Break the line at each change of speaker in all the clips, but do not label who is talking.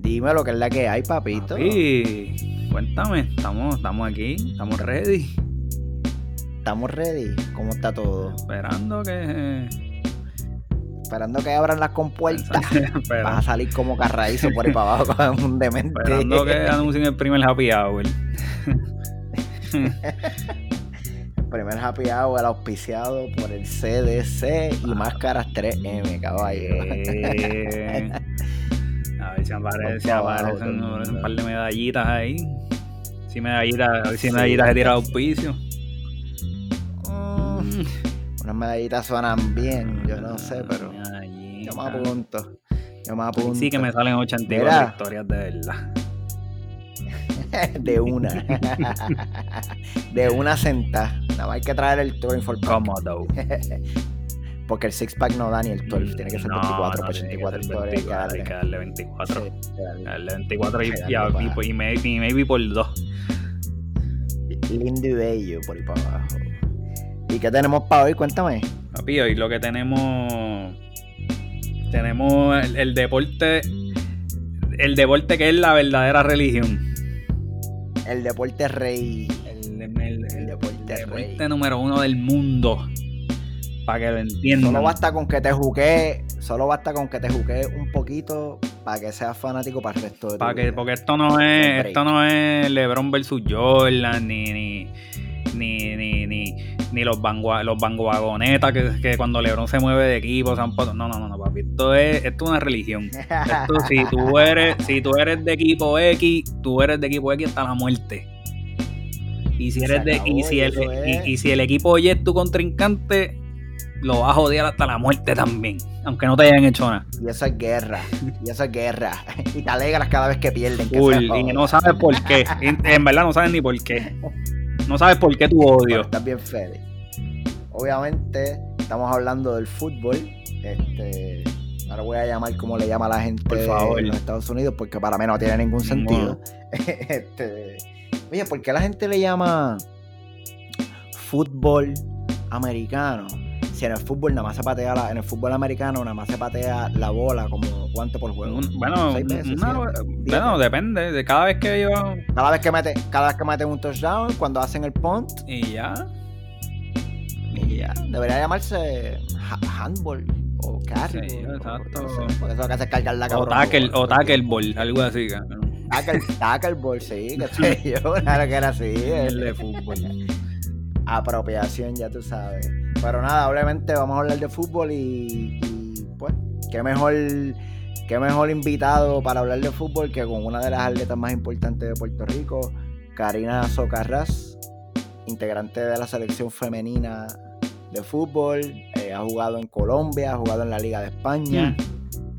Dime lo que es la que hay, papito.
Sí, cuéntame, estamos, estamos aquí, estamos ready.
Estamos ready. ¿Cómo está todo?
Esperando que.
Esperando que abran las compuertas. Vas a salir como carraízo por ahí para abajo con un demente.
esperando que anuncien el primer happy hour.
El primer happy hour auspiciado por el CDC y Máscaras 3M, caballo.
Si aparece, aparecen, un par de medallitas ahí. Si medallitas, si medallitas se tira auspicio.
Mm, Unas medallitas suenan bien, yo no sé, pero yo me apunto. Yo me apunto.
Sí que me salen 84
Mira.
victorias de verdad.
De una. De una sentada. Nada más hay que traer el 24 pack.
Cómodo.
Porque el six pack no da ni el 12. Tiene que ser
No,
24
no,
por
tiene que
84
ser
historias. hay que
24, hay que darle 24.
Sí, hay que darle.
Darle 24 y, y, maybe, y maybe por 2.
Lindo y bello por ahí para abajo. ¿Y qué tenemos para hoy? Cuéntame.
Papi, hoy lo que tenemos. Tenemos el, el deporte. El deporte que es la verdadera religión.
El deporte rey.
El, el- el-
El deporte rey.
deporte número uno del mundo. Para que lo entiendan.
Solo basta con que te jugué. Solo basta con que te jugué un poquito para que seas fanático para el resto de tu
Pa' que,
vida.
porque esto no es, esto no es LeBron versus Jordan, ni, ni, ni, ni, ni, ni los, bangua- los bangovagonetas que, que cuando LeBron se mueve de equipo, se han puesto- no, no, no, no, papi, esto es, esto es una religión. Esto, si tú eres, si tú eres de equipo X, tú eres de equipo X hasta la muerte. Y si eres de,
acabó,
y si el, y si el equipo Y es tu contrincante, lo vas a odiar hasta la muerte también. Aunque no te hayan hecho nada.
Y eso es guerra. Y eso es guerra. Y te alegras cada vez que pierden. que
y no sabes por qué. En, verdad no sabes ni por qué. No sabes por qué tu odio.
Estás bien feliz. Obviamente, estamos hablando del fútbol. Este. Ahora voy a llamar como le llama la gente
Por favor.
en los Estados Unidos, porque para mí no tiene ningún sentido. este, oye, ¿por qué la gente le llama fútbol americano? Si en el fútbol nada más se patea la- en el fútbol americano nada más se patea la bola como guante por juego.
Un- Bueno,
veces, siete,
bueno, depende. De cada vez que yo.
Cada vez que mete, cada vez que meten un touchdown, cuando hacen el punt,
Y ya.
Y ya, debería llamarse ha- handball o carry.
Sí,
o-
exacto.
no sé, porque eso lo que hace es cargar la
O
cabrón.
tackle, o tackle ball, algo así. cabrón.
Tackle, tackleball, sí, que yo, nada que era así.
El
eh.
de fútbol.
Apropiación, ya tú sabes. Pero nada, obviamente vamos a hablar de fútbol y, y, pues, qué mejor, qué mejor invitado para hablar de fútbol que con una de las atletas más importantes de Puerto Rico, Karina Socarras, integrante de la selección femenina de fútbol, eh, ha jugado en Colombia, ha jugado en la Liga de España,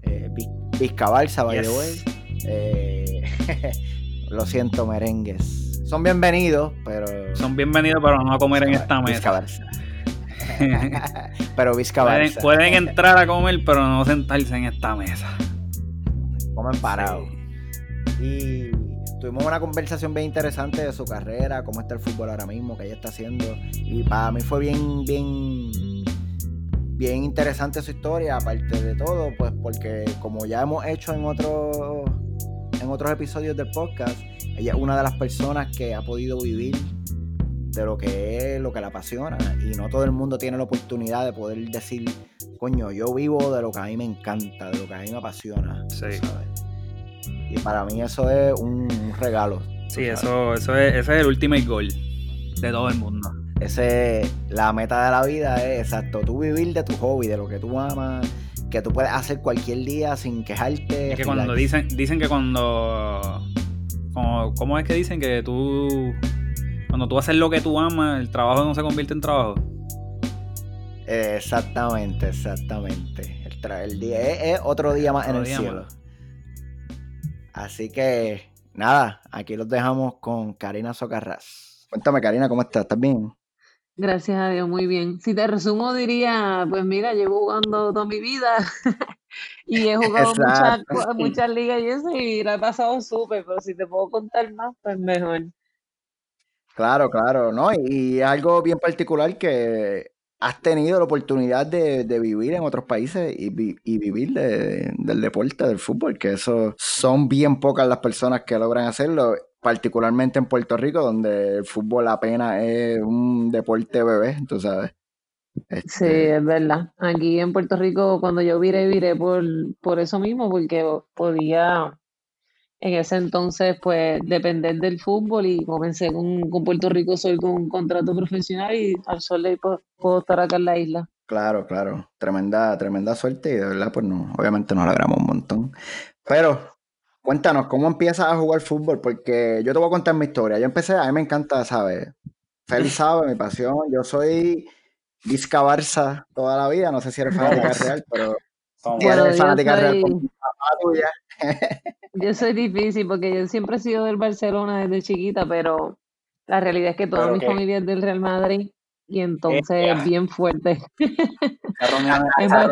eh, Viz- Vizca Barça, by the
Yes.
way. Eh, lo siento, merengues. Son bienvenidos, pero.
Son bienvenidos, pero no a comer en esta mesa.
Pero Vizca
pueden, pueden entrar a comer, pero no sentarse en esta mesa.
Comen parados.
Sí.
Y tuvimos una conversación bien interesante de su carrera, cómo está el fútbol ahora mismo, qué ella está haciendo. Y para mí fue bien, bien, bien interesante su historia, aparte de todo, pues porque como ya hemos hecho en otros, en otros episodios del podcast, ella es una de las personas que ha podido vivir de lo que es lo que la apasiona y no todo el mundo tiene la oportunidad de poder decir coño yo vivo de lo que a mí me encanta de lo que a mí me apasiona
Sí.
¿sabes? y para mí eso es un regalo
Sí,
sabes.
eso, eso es, ese es el ultimate goal de todo el mundo.
ese la meta de la vida es exacto tú vivir de tu hobby de lo que tú amas que tú puedes hacer cualquier día sin quejarte
Es que cuando dicen, dicen que cuando, como- ¿Cómo es que dicen que tú. Cuando tú haces lo que tú amas, el trabajo no se convierte en trabajo?
Exactamente, exactamente. El, tra- el día es, es otro día más en el cielo.
más.
Así que, nada, aquí los dejamos con Karina Socarras. Cuéntame, Karina, ¿cómo estás? ¿Estás bien?
Gracias a Dios, muy bien. Si te resumo, diría, pues mira, llevo jugando toda mi vida y he jugado muchas, muchas ligas y eso y la he pasado súper, pero si te puedo contar más, pues mejor.
Claro, claro, ¿no? Y, y algo bien particular que has tenido la oportunidad de, vivir en otros países y, vivir del deporte, del fútbol, que eso son bien pocas las personas que logran hacerlo, particularmente en Puerto Rico, donde el fútbol apenas es un deporte bebé, tú sabes.
Sí, este es verdad. Aquí en Puerto Rico, cuando yo viré, viré por, por eso mismo, porque podía en ese entonces, pues, depender del fútbol y comencé con, con Puerto Rico, soy con un contrato profesional y al sol de puedo, puedo, estar acá en la isla.
Claro, claro. Tremenda, tremenda suerte y de verdad, pues no, obviamente nos alegramos un montón. Pero, cuéntanos, ¿cómo empiezas a jugar fútbol? Porque yo te voy a contar mi historia. Yo empecé, a mí me encanta, ¿sabes? Feliz sabe, mi pasión. Yo soy Vizca Barça toda la vida. No sé si eres fanática real, pero
eres fanática real tuya. Yo soy difícil porque yo siempre he sido del Barcelona desde chiquita, pero la realidad es que toda mi familia es del Real Madrid y entonces es bien fuerte.
Esas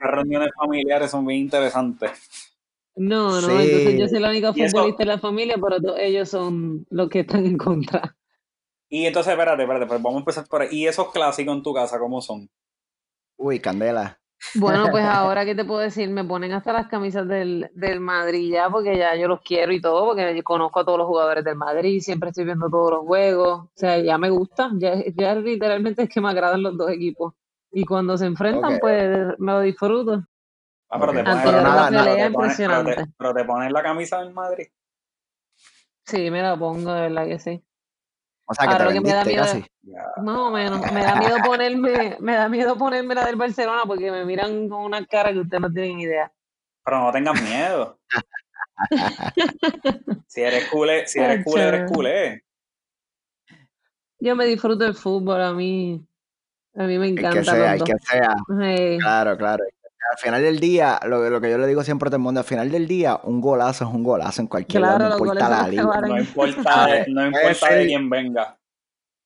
reuniones, familiares son bien interesantes.
No, no, entonces yo soy la única futbolista de la familia, pero ellos son los que están en contra.
Y entonces, espérate, espérate, pues vamos a empezar por ahí. ¿Y esos clásicos en tu casa cómo son?
Uy, candela.
Bueno, pues ahora qué te puedo decir, me ponen hasta las camisas del, del Madrid ya, porque ya yo los quiero y todo, porque yo conozco a todos los jugadores del Madrid, siempre estoy viendo todos los juegos, o sea, ya me gusta, ya, ya literalmente es que me agradan los dos equipos. Y cuando se enfrentan, pues me lo disfruto.
Ah, pero te pones, pero te pones la camisa del Madrid.
Sí, me la pongo, de verdad que sí.
O sea, que Ahora te me da
miedo, Más o menos. Me da miedo ponerme, me da miedo ponerme la del Barcelona porque me miran con una cara que ustedes no tienen idea.
Pero no tengan miedo. si eres culé, si eres culé, eres culé.
Yo me disfruto del fútbol, a mí, a mí me encanta.
El que sea, el que sea. Claro, claro. Al final del día, lo, lo, que yo le digo siempre a todo el mundo, al final del día, un golazo es un golazo en cualquier
claro,
lado, no importa la liga.
No importa, no importa de quién venga.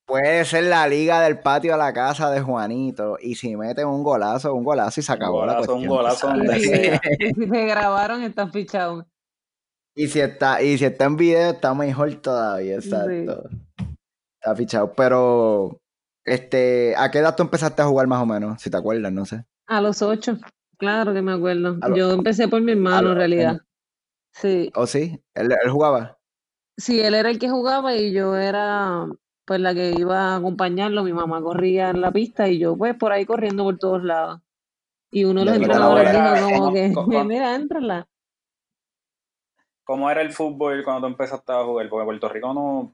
Puede ser la liga del patio a la casa de Juanito. Y si meten un golazo, un golazo y se acabó un golazo,
Un golazo, un
golazo. si me grabaron, está fichado.
Y si está, y si está en video, está mejor todavía, exacto. Está fichado. Pero, este, ¿a qué edad tú empezaste a jugar más o menos? Si te acuerdas, no sé.
A los ocho. Claro que me acuerdo. Yo empecé por mi hermano, en realidad. Sí.
¿O sí? ¿Él, jugaba?
Sí, él era el que jugaba y yo era pues la que iba a acompañarlo. Mi mamá corría en la pista y yo pues por ahí corriendo por todos lados. Y uno de los entrenadores dijo como que, mira, entrala.
¿Cómo era el fútbol cuando tú empezaste a jugar? Porque Puerto Rico no,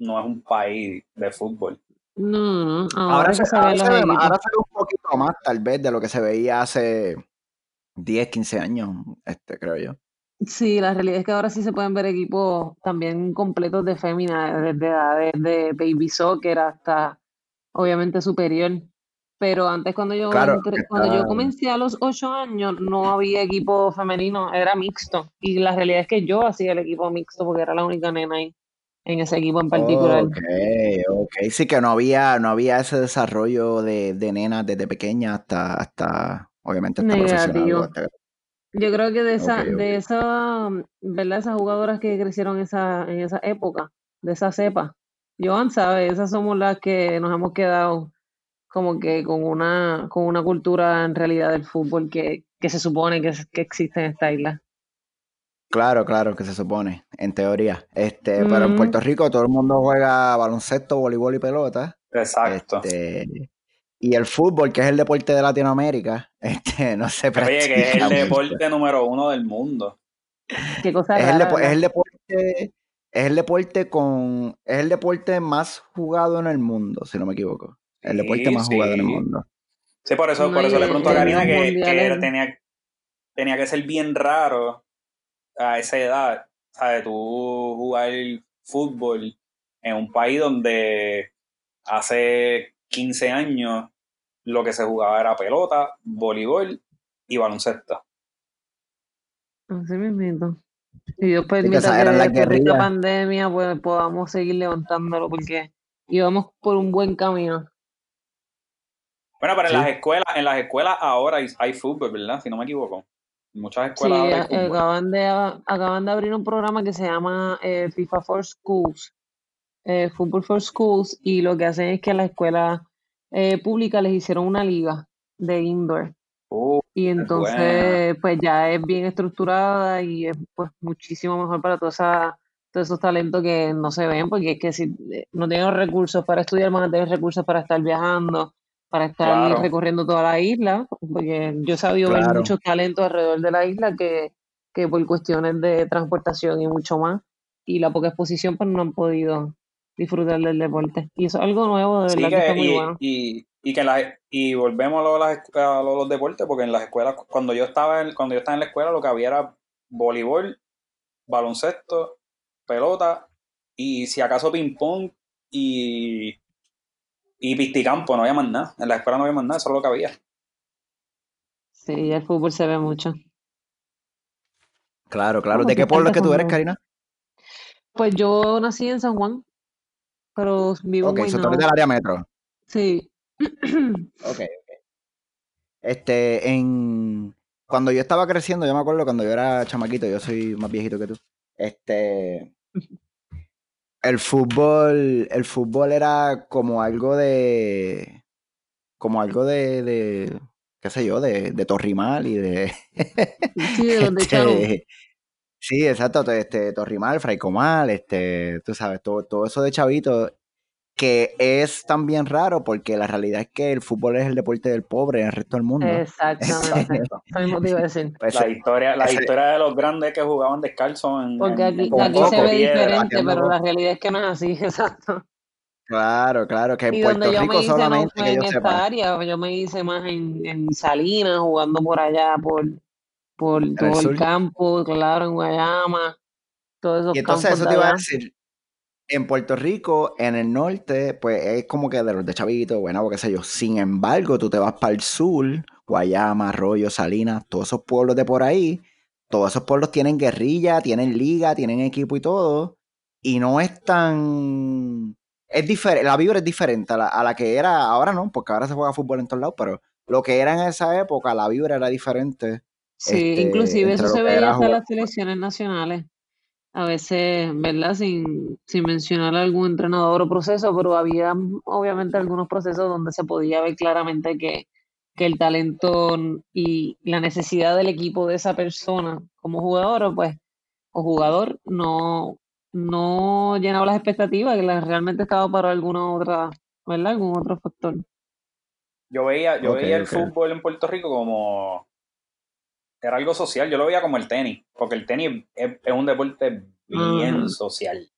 no es un país de fútbol.
No, no,
ahora, se, ve, un poquito más, tal vez, de lo que se veía hace 10, 15 años, este, creo yo.
Sí, la realidad es que ahora sí se pueden ver equipos también completos de fémina, desde edades de baby soccer hasta obviamente superior. Pero antes cuando yo cuando yo comencé a los 8 años no había equipo femenino, era mixto. Y la realidad es que yo hacía el equipo mixto porque era la única nena ahí en ese equipo en particular.
Ok, ok. Sí que no había, no había ese desarrollo de, de nenas desde pequeña hasta, hasta obviamente hasta Negativo.
Yo creo que de esa, de esa, ¿verdad? Esas jugadoras que crecieron esa, en esa época, de esa cepa. Joan sabe, esas somos las que nos hemos quedado como que con una, con una cultura en realidad del fútbol que, que se supone que, que existe en esta isla.
Claro, claro, que se supone, en teoría. Este, pero en Puerto Rico todo el mundo juega baloncesto, voleibol y pelota.
Exacto.
Este, y el fútbol, que es el deporte de Latinoamérica, este, no se
Oye, que es el deporte número uno del mundo.
Qué cosa
es, el es el deporte, es el deporte con, es el deporte más jugado en el mundo, si no me equivoco. El deporte más jugado en el mundo.
Sí, por eso, por eso le pregunto a Karina que, que tenía, tenía que ser bien raro a esa edad, ¿sabes? Tú jugar fútbol en un país donde hace 15 años lo que se jugaba era pelota, voleibol y baloncesto.
Así mismo. Y Dios permita que, que, que esta pandemia pues, podamos seguir levantándolo porque íbamos por un buen camino.
Bueno, pero en las escuelas, en las escuelas ahora hay fútbol, ¿verdad? Si no me equivoco. Muchas escuelas.
Sí, acaban de, acaban de abrir un programa que se llama eh, FIFA for Schools, eh, Football for Schools, y lo que hacen es que las escuelas eh, pública les hicieron una liga de indoor. Uh, y entonces, pues ya es bien estructurada y es pues muchísimo mejor para todos esos talentos que no se ven, porque es que si eh, no tienen recursos para estudiar, van a tener recursos para estar viajando, para estar recorriendo toda la isla, porque yo he sabido ver muchos talentos alrededor de la isla que, que por cuestiones de transportación y mucho más, y la poca exposición, pues no han podido disfrutar del deporte. Y eso es algo nuevo, de verdad que, está muy
y,
bueno.
Y, y que la, y volvemos a, los, deportes, porque en las escuelas, cuando yo estaba en, cuando yo estaba en la escuela, lo que había era voleibol, baloncesto, pelota, y si acaso ping pong y, y pisticampo, no había más nada. En la escuela no había más nada, eso es lo que había.
Sí, el fútbol se ve mucho.
Claro, claro. ¿De qué pueblo es que tú eres, Karina?
Pues yo nací en San Juan, pero vivo
en Guaynabo. Ok, del área metro.
Sí.
ok, ok. Este, en... Cuando yo estaba creciendo, yo me acuerdo cuando yo era chamaquito, yo soy más viejito que tú. Este... El fútbol, el fútbol era como algo de... Como algo de... de qué sé yo, de, de Torrimal y de...
Sí, de donde este,
Sí, exacto, este, Torrimal, Fraicomal, este, tú sabes, todo, todo eso de chavito, que es también raro porque la realidad es que el fútbol es el deporte del pobre en el resto del mundo.
Exactamente,
pues, la historia, la historia de los grandes que jugaban descalzo en...
Porque aquí, se ve diferente, pero la realidad es que no es así, exacto.
Claro, claro, que en Puerto Rico solamente
que yo en esta área, yo me hice más en, en Salinas, jugando por allá, por por todo el, campo, claro, en Guayama, todo eso.
Y entonces eso te iba a decir, en Puerto Rico, en el norte, pues es como que de los de Chavito, bueno, qué sé yo. Sin embargo, tú te vas para el sur, Guayama, Arroyo, Salinas, todos esos pueblos de por ahí, todos esos pueblos tienen guerrilla, tienen liga, tienen equipo y todo, y no es tan... Es diferente, la vibra es diferente a la, a la que era, ahora no, porque ahora se juega fútbol en todos lados, pero lo que era en esa época, la vibra era diferente
Sí, este, inclusive eso se veía hasta las selecciones nacionales. A veces, ¿verdad? Sin, sin mencionar algún entrenador o proceso, pero había obviamente algunos procesos donde se podía ver claramente que, que el talento y la necesidad del equipo de esa persona como jugador, pues, o jugador, no, no llenaba las expectativas, que realmente estaba para alguna otra, ¿verdad? Algún otro factor.
Yo veía, yo veía el fútbol en Puerto Rico como era algo social. Yo lo veía como el tenis, porque el tenis es, un deporte bien social.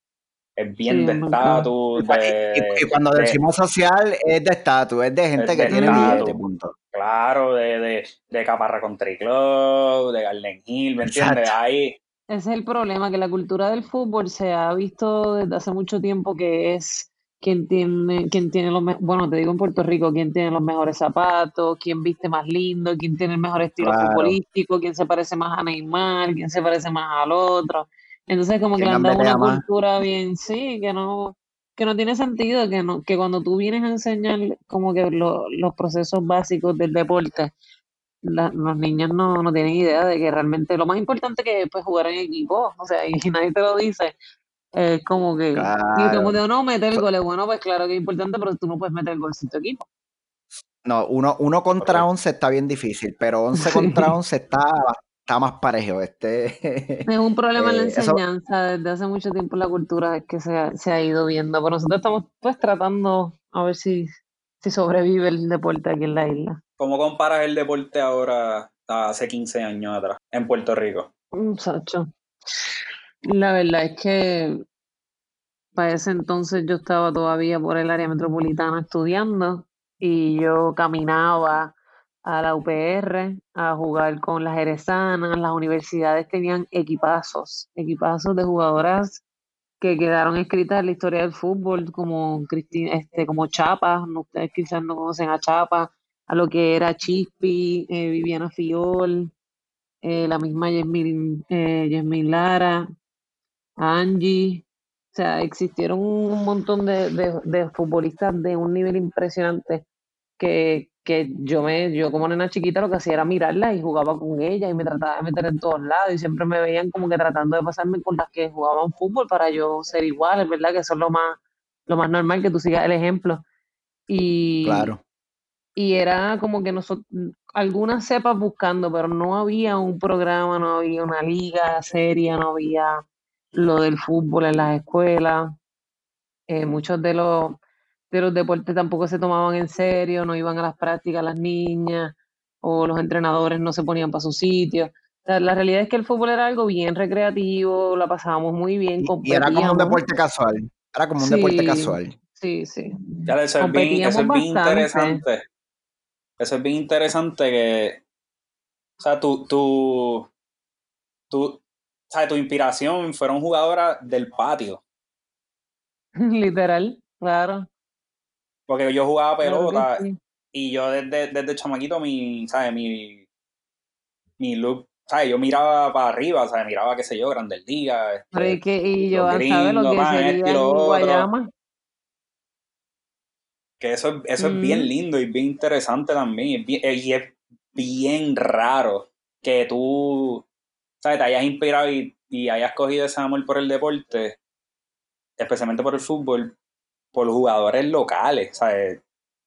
Es bien de estatus.
Y, cuando decimos social, es de estatus, es de gente que tiene billete, punto.
Claro, de, de, de Caparra Country Club, de Garden Hill, ¿me entiendes? Ahí.
Ese es el problema, que la cultura del fútbol se ha visto desde hace mucho tiempo que es quién tiene, quién tiene los bueno, te digo en Puerto Rico, quién tiene los mejores zapatos, quién viste más lindo, quién tiene el mejor estilo futbolístico, quién se parece más a Neymar, quién se parece más al otro. Entonces como que han dado una cultura bien, sí, que no, que no tiene sentido, que no, que cuando tú vienes a enseñar como que los procesos básicos del deporte, los niños no, no tienen idea de que realmente lo más importante que es pues, jugar en equipo, o sea, y nadie te lo dice, es como que, y como de no meter el gol, bueno, pues claro que es importante, pero tú no puedes meter el gol sin tu equipo.
No, uno, uno contra once está bien difícil, pero once contra once está, está más parejo. Este,
es un problema en la eh, enseñanza, desde hace mucho tiempo la cultura es que se ha, se ha ido viendo, pero nosotros estamos pues tratando a ver si, si sobrevive el deporte aquí en la isla.
¿Cómo comparas el deporte ahora hace 15 años atrás en Puerto Rico?
Muchacho. La verdad es que para ese entonces yo estaba todavía por el área metropolitana estudiando y yo caminaba a la UPR a jugar con las jerezanas, las universidades tenían equipazos, equipazos de jugadoras que quedaron escritas en la historia del fútbol, como Cristina, este, como Chapa, ustedes quizás no conocen a Chapa, a lo que era Chispi, eh, Viviana Fiol, eh, la misma Yasmin, eh, Lara, Angie, o sea, existieron un montón de, de, futbolistas de un nivel impresionante que, que yo me, yo como nena chiquita lo que hacía era mirarla y jugaba con ella y me trataba de meter en todos lados y siempre me veían como que tratando de pasarme con las que jugaban fútbol para yo ser igual, es verdad que eso es lo más, lo más normal que tú sigas el ejemplo. Y,
claro.
y era como que nosotros, algunas cepas buscando, pero no había un programa, no había una liga seria, no había lo del fútbol en las escuelas. Eh, muchos de los, de los deportes tampoco se tomaban en serio, no iban a las prácticas las niñas, o los entrenadores no se ponían para su sitio. la realidad es que el fútbol era algo bien recreativo, la pasábamos muy bien.
Y, era como un deporte casual. Era como un deporte casual.
Sí, sí.
Ya, eso es bien, eso es bien interesante. Eso es bien interesante que. O sea, tu, tu, o sea, tu inspiración fueron jugadoras del patio.
Literal, claro.
Porque yo jugaba pelota y yo desde, desde chamaquito mi, ¿sabes? Mi, mi look, ¿sabes? Yo miraba para arriba, ¿sabes? Miraba, qué sé yo, Grandes Ligas.
Este, y yo, ¿sabes lo que sería Guayama?
Que eso, eso es bien lindo y bien interesante también. y es bien raro que tú, ¿sabes? Te hayas inspirado y, y hayas cogido ese amor por el deporte especialmente por el fútbol, por jugadores locales, ¿sabes?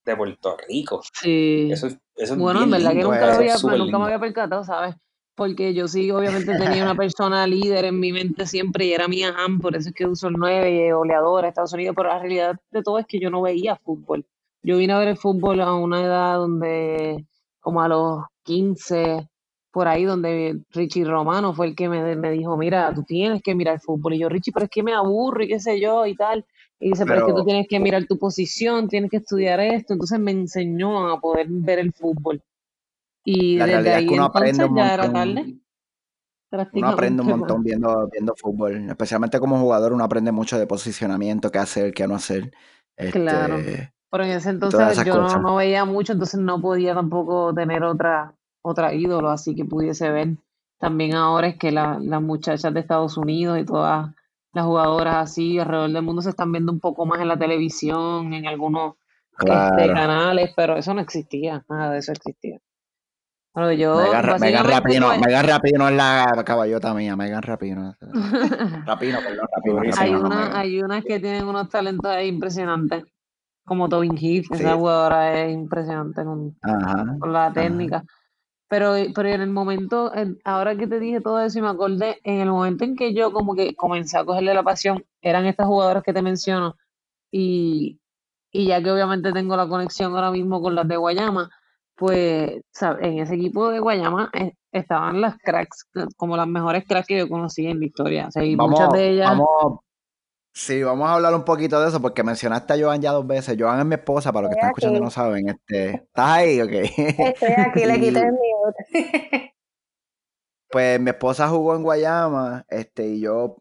De Puerto Rico.
Sí.
Eso, eso es
bueno,
en
verdad que nunca, había, nunca me había percatado, ¿sabes? Porque yo sí, obviamente, tenía una persona líder en mi mente siempre y era Mia Hamm, por eso es que uso el 9, goleadora de Estados Unidos, pero la realidad de todo es que yo no veía fútbol. Yo vine a ver el fútbol a una edad donde, como a los 15, por ahí donde Richie Romano fue el que me, me, dijo, mira, tú tienes que mirar fútbol. Y yo, Richie, pero es que me aburro y qué sé yo y tal. Y dice, pero, es que tú tienes que mirar tu posición, tienes que estudiar esto. Entonces me enseñó a poder ver el fútbol. Y desde ahí uno entonces aprende ya era tarde.
Uno aprende un montón viendo, viendo fútbol, especialmente como jugador uno aprende mucho de posicionamiento, qué hacer, qué no hacer.
claro. Este, pero en ese entonces yo no, no, veía mucho, entonces no podía tampoco tener otra, otra ídolo así que pudiese ver. También ahora es que las muchachas de Estados Unidos y todas las jugadoras así alrededor del mundo se están viendo un poco más en la televisión, en algunos este, canales, pero eso no existía, nada de eso existía. Pero yo,
Megan, Rapino, Megan Rapino es la caballota mía, Megan Rapino. Rapino, perdón, Rapino.
hay, una, hay unas que tienen unos talentos impresionantes, como Tobin Heath, esa jugadora es impresionante con, con la técnica. Pero, pero en el momento, ahora que te dije todo eso y me acordé, en el momento en que yo como que comencé a cogerle la pasión, eran estas jugadoras que te menciono, y, y ya que obviamente tengo la conexión ahora mismo con las de Guayama, pues en ese equipo de Guayama eh, estaban las cracks, como las mejores cracks que yo conocí en la historia. O sea, y muchas de ellas...
Sí, vamos a hablar un poquito de eso porque mencionaste a Joan ya dos veces. Joan es mi esposa, para los que están escuchando y no saben. Este, ¿Estás ahí? Ok.
Estoy aquí, le quité el
pues mi esposa jugó en Guayama, este, y yo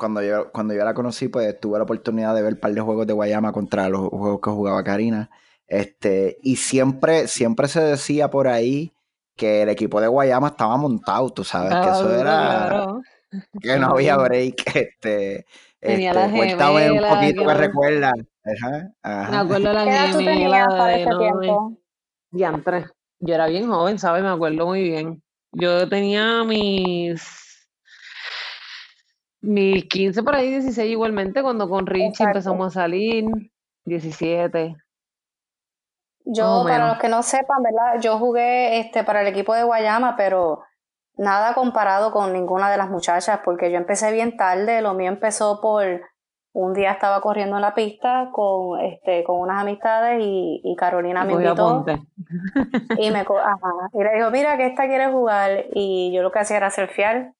cuando yo, cuando yo la conocí, pues tuve la oportunidad de ver un par de juegos de Guayama contra los juegos que jugaba Karina. Este, y siempre, siempre se decía por ahí que el equipo de Guayama estaba montado, tú sabes, que eso era. Que no había break. Este,
Tenía este, la gemela.
un poquito que, recuerda. Ajá,
Me acuerdo la gemela de no, Diantre. Yo era bien joven, ¿sabes? Me acuerdo muy bien. Yo tenía mis mis 15 por ahí, 16 igualmente, cuando con Richie empezamos a salir, 17.
Yo, para los que no sepan, ¿verdad? Yo jugué este para el equipo de Guayama, pero nada comparado con ninguna de las muchachas, porque yo empecé bien tarde, lo mío empezó por un día estaba corriendo en la pista con este con unas amistades y, Carolina me invitó. y me y le dijo mira que esta quiere jugar y yo lo que hacía era surfear.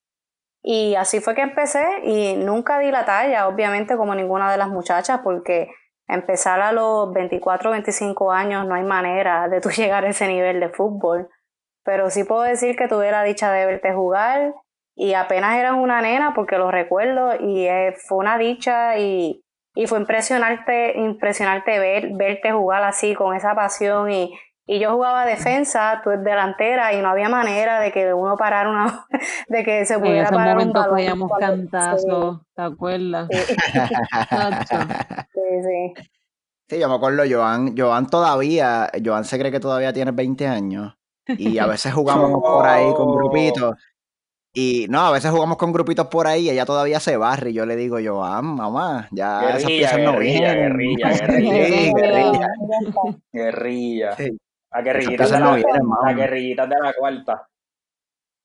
Y así fue que empecé y nunca di la talla obviamente como ninguna de las muchachas porque empezar a los 24 25 años no hay manera de tú llegar a ese nivel de fútbol. Pero sí puedo decir que tuve la dicha de verte jugar y apenas eras una nena porque lo recuerdo y eh, fue una dicha y, y, fue impresionante, impresionante ver, verte jugar así con esa pasión y, y yo jugaba defensa, tú eres delantera y no había manera de que uno parara una de que se pudiera
en ese
parar
momento un balón. cantazos, ¿te acuerdas?
Sí. sí, sí.
Sí, yo me acuerdo, Joan, Joan todavía, Joan se cree que todavía tiene 20 años y a veces jugamos por ahí con grupitos. Y no, a veces jugamos con grupitos por ahí y ella todavía se barre. Y yo le digo, yo, ah, mamá, ya
guerrilla, esas piezas no guerrilla, guerrilla, guerrilla, guerrilla, guerrilla. La guerrillita, de la, la guerrillita de la cuarta.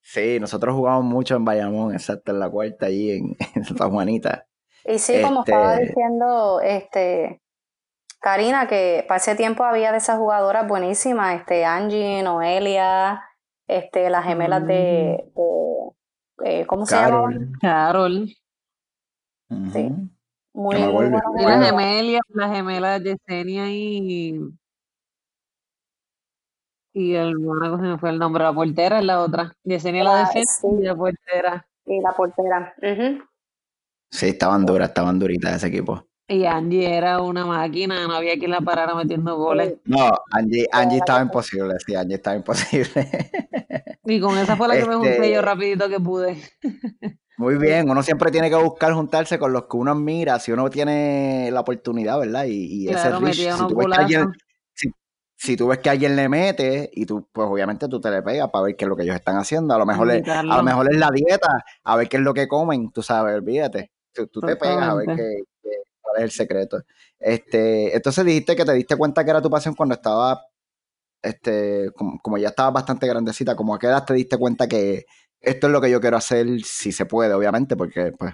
Sí, nosotros jugamos mucho en Bayamón, exacto, en la cuarta, allí en, Santa Juanita.
Y sí, como estaba este diciendo, este, Karina, que para ese tiempo había de esas jugadoras buenísimas, este, Angie, Noelia, este, las gemelas de, mm. Eh, ¿cómo se llama?
Carol.
Sí.
Muy, muy buenas. Las gemelas, las gemelas Yesenia y y el Mónaco se me fue el nombre, la portera es la otra. Yesenia la, defensa y la portera.
Y la portera.
Sí, estaban duras, estaban duritas ese equipo.
Y Angie era una máquina, no había quien la parara metiendo goles.
No, Angie, Angie estaba imposible, sí, Angie estaba imposible.
Y con esa fue la que me junté yo este rapidito que pude.
Muy bien, uno siempre tiene que buscar juntarse con los que uno admira, si uno tiene la oportunidad, ¿verdad? Y, ese rich, si tú ves que alguien le mete y tú, pues obviamente tú te le pegas para ver qué es lo que ellos están haciendo. A lo mejor, es, a lo mejor es la dieta, a ver qué es lo que comen, tú sabes, olvídate. Tú, te pegas a ver qué, cuál es el secreto. Este, entonces dijiste que te diste cuenta que era tu pasión cuando estaba, este, como, ya estabas bastante grandecita, como a qué edad te diste cuenta que esto es lo que yo quiero hacer si se puede, obviamente, porque pues,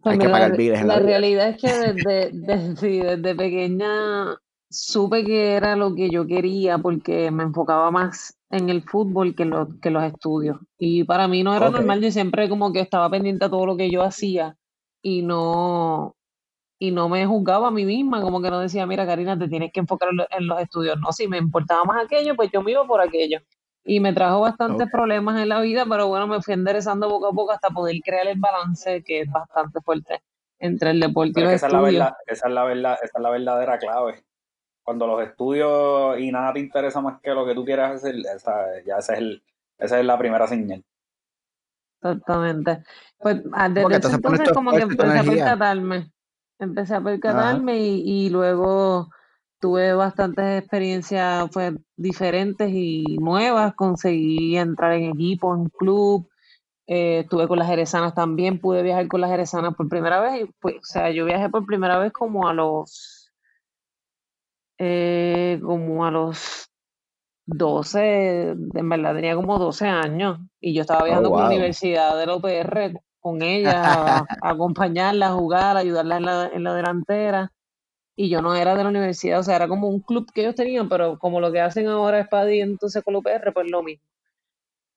pues hay que pagar
la, la realidad es que desde, desde, desde pequeña supe que era lo que yo quería porque me enfocaba más en el fútbol que, lo, que los estudios. Y para mí no era normal, yo siempre como que estaba pendiente a todo lo que yo hacía y no, y no me juzgaba a mí misma, como que no decía, mira Karina, te tienes que enfocar en los estudios. No, si me importaba más aquello, pues yo me iba por aquello. Y me trajo bastantes problemas en la vida, pero bueno, me fui enderezando poco a poco hasta poder crear el balance que es bastante fuerte entre el deporte y los estudios.
esa es la verdad, esa es la verdadera clave cuando los estudios y nada te interesa más que lo que tú quieras hacer, esa, ya esa es, el, esa es la primera señal.
Exactamente. Pues desde ese entonces como que empecé a percatarme. Empecé a percatarme y, y, luego tuve bastantes experiencias pues, diferentes y nuevas. Conseguí entrar en equipo, en club. Eh, estuve con las jerezanas también. Pude viajar con las jerezanas por primera vez. Y, pues, o sea, yo viajé por primera vez como a los eh, como a los 12, en verdad tenía como 12 años y yo estaba oh, viajando con la Universidad de la UPR con ella, acompañarla, a jugar, ayudarla en la, en la delantera. Y yo no era de la universidad, o sea, era como un club que ellos tenían, pero como lo que hacen ahora es para entonces con la UPR, pues lo mismo.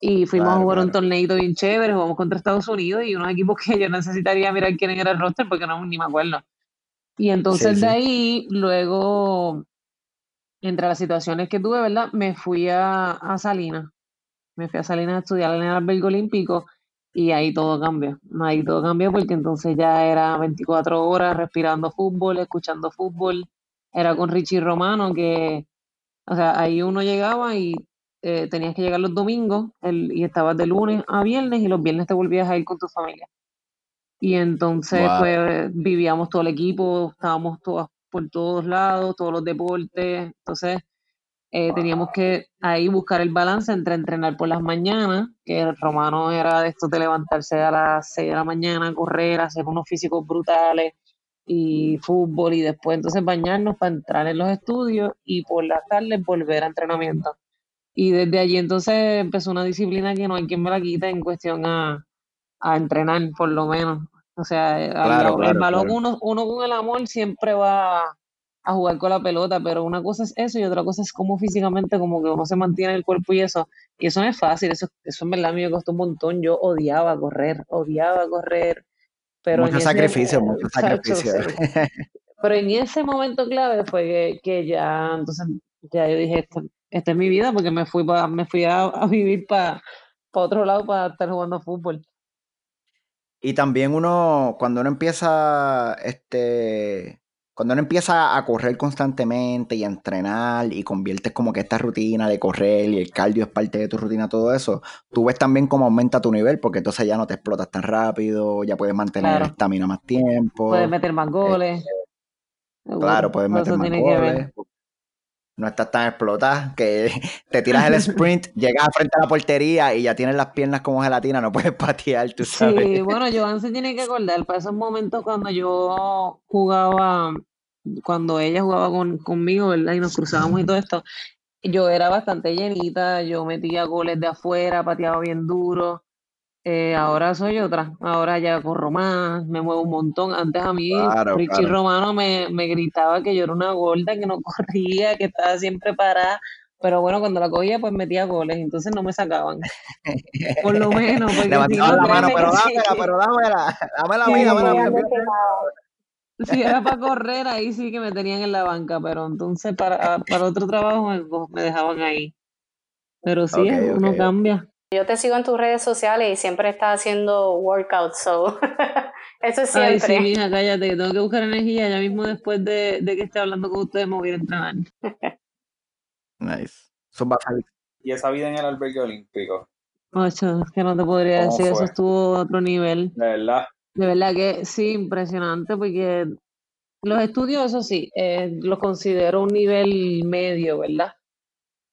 Y fuimos a jugar un torneito bien chévere, jugamos contra Estados Unidos y unos equipos que yo necesitaría mirar quién era el roster porque no ni me acuerdo. Y entonces de ahí, luego entre las situaciones que tuve, ¿verdad? Me fui a, a Salinas. Me fui a Salinas a estudiar en el albergue olímpico y ahí todo cambió. Ahí todo cambió porque entonces ya era 24 horas respirando fútbol, escuchando fútbol. Era con Richie Romano que, o sea, ahí uno llegaba y eh, tenías que llegar los domingos y estabas de lunes a viernes y los viernes te volvías a ir con tu familia. Y entonces, pues, vivíamos todo el equipo, estábamos todas por todos lados, todos los deportes. Entonces, eh, teníamos que ahí buscar el balance entre entrenar por las mañanas, que el romano era de esto de levantarse a las 6 de la mañana, correr, hacer unos físicos brutales y fútbol y después entonces bañarnos para entrar en los estudios y por las tardes volver a entrenamiento. Y desde allí entonces empezó una disciplina que no hay quien me la quite en cuestión a, a entrenar, por lo menos. O sea, eh, el balón uno, uno con el amor siempre va a jugar con la pelota, pero una cosa es eso y otra cosa es cómo físicamente como que uno se mantiene el cuerpo y eso. Y eso no es fácil, eso, eso en verdad a mí me costó un montón. Yo odiaba correr, odiaba correr. Pero
mucho sacrificio, mucho sacrificio.
Pero en ese momento clave fue que, ya, entonces, ya yo dije, esta, es mi vida porque me fui, me fui a, vivir para otro lado para estar jugando fútbol.
Y también uno, cuando uno empieza, este, cuando uno empieza a correr constantemente y a entrenar y conviertes como que esta rutina de correr y el cardio es parte de tu rutina, todo eso, tú ves también cómo aumenta tu nivel porque entonces ya no te explotas tan rápido, ya puedes mantener el estamina más tiempo.
Puedes meter más goles.
Este, claro, puedes meter más goles no estás tan explotada, que te tiras el sprint, llegas frente a la portería y ya tienes las piernas como gelatina, no puedes patear, tú sabes.
Sí, bueno, Joan se tiene que acordar para esos momentos cuando yo jugaba, cuando ella jugaba con, conmigo, ¿verdad? Y nos cruzábamos y todo esto. yo era bastante llenita, yo metía goles de afuera, pateaba bien duro. Eh, ahora soy otra, ahora ya corro más, me muevo un montón. Antes a mí, Richie Romano me, me, gritaba que yo era una gorda, que no corría, que estaba siempre parada. Pero bueno, cuando la cogía, pues metía goles, entonces no me sacaban. Por lo menos, si no,
la mano, pero dámela, pero dámela, dámela a mí, dámela a mí.
Si era para correr, ahí sí que me tenían en la banca, pero entonces para, para otro trabajo me, me dejaban ahí. Pero sí, uno cambia.
Yo te sigo en tus redes sociales y siempre estás haciendo workouts, so eso es siempre. Ay,
sí, mija, cállate, que tengo que buscar energía ya mismo después de, de que esté hablando con ustedes me voy a entrenar.
nice.
¿Y esa vida en el albergue olímpico?
Ocho, que no te podría decir, eso estuvo a otro nivel.
De verdad.
De verdad que sí, impresionante, porque los estudios, eso sí, eh, los considero un nivel medio, ¿verdad?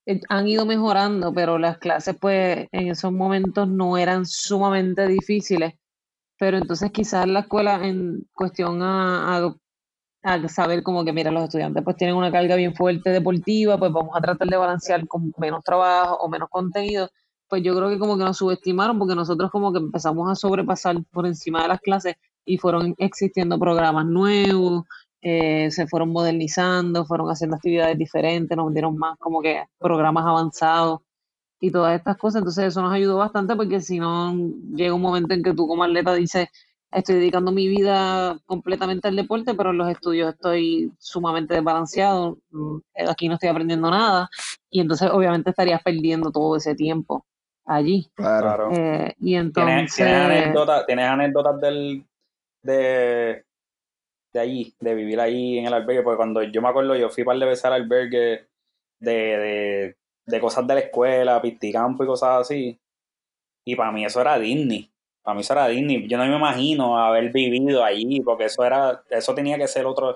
Eh, han ido mejorando, pero las clases pues en esos momentos no eran sumamente difíciles. Pero entonces quizás la escuela en cuestión a, a, saber como que, mira, los estudiantes pues tienen una carga bien fuerte deportiva, pues vamos a tratar de balancear con menos trabajo o menos contenido. Pues yo creo que como que nos subestimaron porque nosotros como que empezamos a sobrepasar por encima de las clases y fueron existiendo programas nuevos, eh, se fueron modernizando, fueron haciendo actividades diferentes, nos dieron más como que programas avanzados y todas estas cosas. Entonces eso nos ayudó bastante porque si no llega un momento en que tú como atleta dices, estoy dedicando mi vida completamente al deporte, pero en los estudios estoy sumamente desbalanceado, mm, aquí no estoy aprendiendo nada y entonces obviamente estarías perdiendo todo ese tiempo allí.
Claro.
Eh, y entonces...
¿Tienes, anécdotas, ¿tienes anécdotas del, de, de allí, de vivir ahí en el albergue, porque cuando yo me acuerdo, yo fui para de veces al albergue de, de, de cosas de la escuela, pisticampo y cosas así, y para mí eso era Disney. Para mí eso era Disney. Yo no me imagino haber vivido allí, porque eso era, eso tenía que ser otro,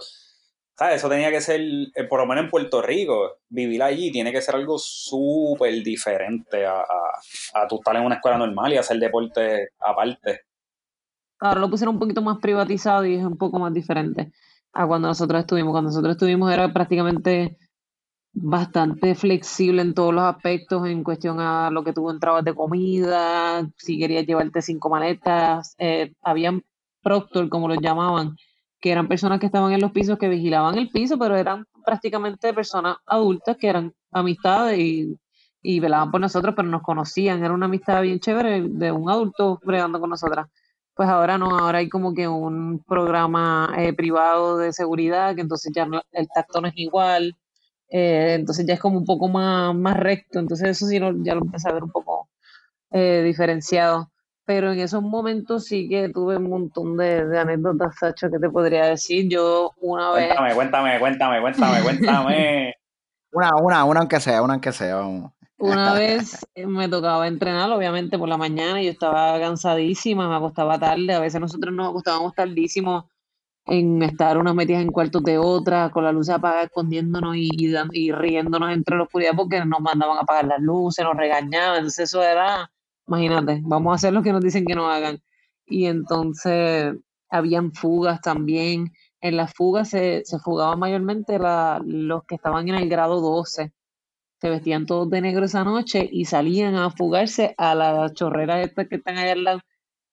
¿sabes? Eso tenía que ser, eh, por lo menos en Puerto Rico, vivir allí tiene que ser algo súper diferente a, a, a tú estar en una escuela normal y hacer deporte aparte.
Ahora lo pusieron un poquito más privatizado y es un poco más diferente a cuando nosotros estuvimos. Cuando nosotros estuvimos era prácticamente bastante flexible en todos los aspectos en cuestión a lo que tuvo entradas de comida, si querías llevarte cinco maletas, eh, habían proctor, como los llamaban, que eran personas que estaban en los pisos que vigilaban el piso, pero eran prácticamente personas adultas que eran amistades y, y velaban por nosotros, pero nos conocían, era una amistad bien chévere de un adulto bregando con nosotras. Pues ahora no, ahora hay como que un programa eh, privado de seguridad, que entonces ya el tacto no es igual, eh, entonces ya es como un poco más, más recto, entonces eso sí ya lo empecé a ver un poco eh, diferenciado. Pero en esos momentos sí que tuve un montón de, de anécdotas, Sacho, que te podría decir. Yo una
vez... Cuéntame, cuéntame, cuéntame, cuéntame, cuéntame.
una, una, una aunque sea, una aunque sea, vamos.
Una vez me tocaba entrenar, obviamente por la mañana, yo estaba cansadísima, me acostaba tarde, a veces nosotros nos acostábamos tardísimo en estar unas metidas en cuartos de otras, con la luz apagada, escondiéndonos y, y, riéndonos entre la oscuridad porque nos mandaban a apagar las luces, nos regañaban, entonces eso era, imagínate, vamos a hacer lo que nos dicen que no hagan. Y entonces habían fugas también, en las fugas se, se fugaban mayormente la, los que estaban en el grado 12 se vestían todos de negro esa noche y salían a fugarse a las chorreras estas que están allá al lado.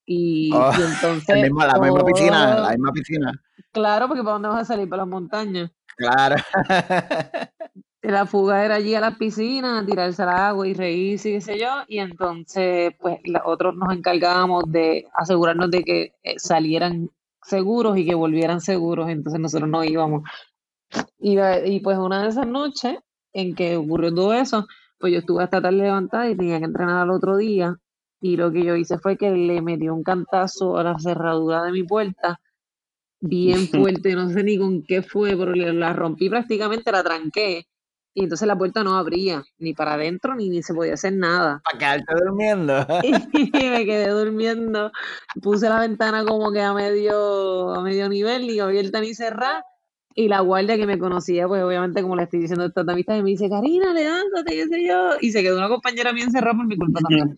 Y,
oh,
entonces.
la misma piscina, la misma piscina.
Claro, porque ¿para dónde vas a salir? Para las montañas.
Claro.
la fuga era allí a la piscina, tirarse al agua y reírse y qué sé yo. Y entonces, pues, nosotros nos encargábamos de asegurarnos de que eh, salieran seguros y que volvieran seguros. Entonces nosotros no íbamos. Y, y pues una de esas noches en que ocurrió todo eso, pues yo estuve hasta tarde levantada y tenía que entrenar al otro día. Y lo que yo hice fue que le metí un cantazo a la cerradura de mi puerta, bien fuerte, no sé ni con qué fue, pero la rompí prácticamente, la tranqué. Y entonces la puerta no abría, ni para adentro, ni, ni se podía hacer nada.
Para quedarte durmiendo.
y me quedé durmiendo. Puse la ventana como que a medio, a medio nivel, ni abierta ni cerrada. Y la guardia que me conocía, pues obviamente, como le estoy diciendo esta amistad, y me dice, Karina, levántate, qué sé yo. Y se quedó una compañera bien cerrada por mi culpa también.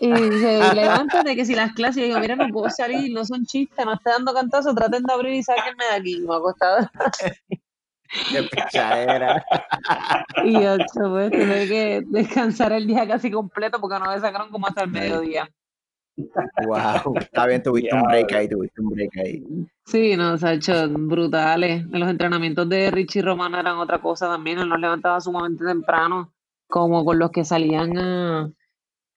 Y dice, levántate, que si las clases, y digo, mira, no puedo salir, no son chistes, no estoy dando cantazo, traten de abrir y sáquenme de aquí. me ha costado.
Qué pichadera.
y ocho, pues tuve que descansar el día casi completo porque no me sacaron como hasta el mediodía.
Wow, está bien, tuviste un break ahí, tuviste un break ahí.
Sí, no, se ha hecho brutales. Los entrenamientos de Richie Romano eran otra cosa también. Él nos levantaba sumamente temprano, como con los que salían a,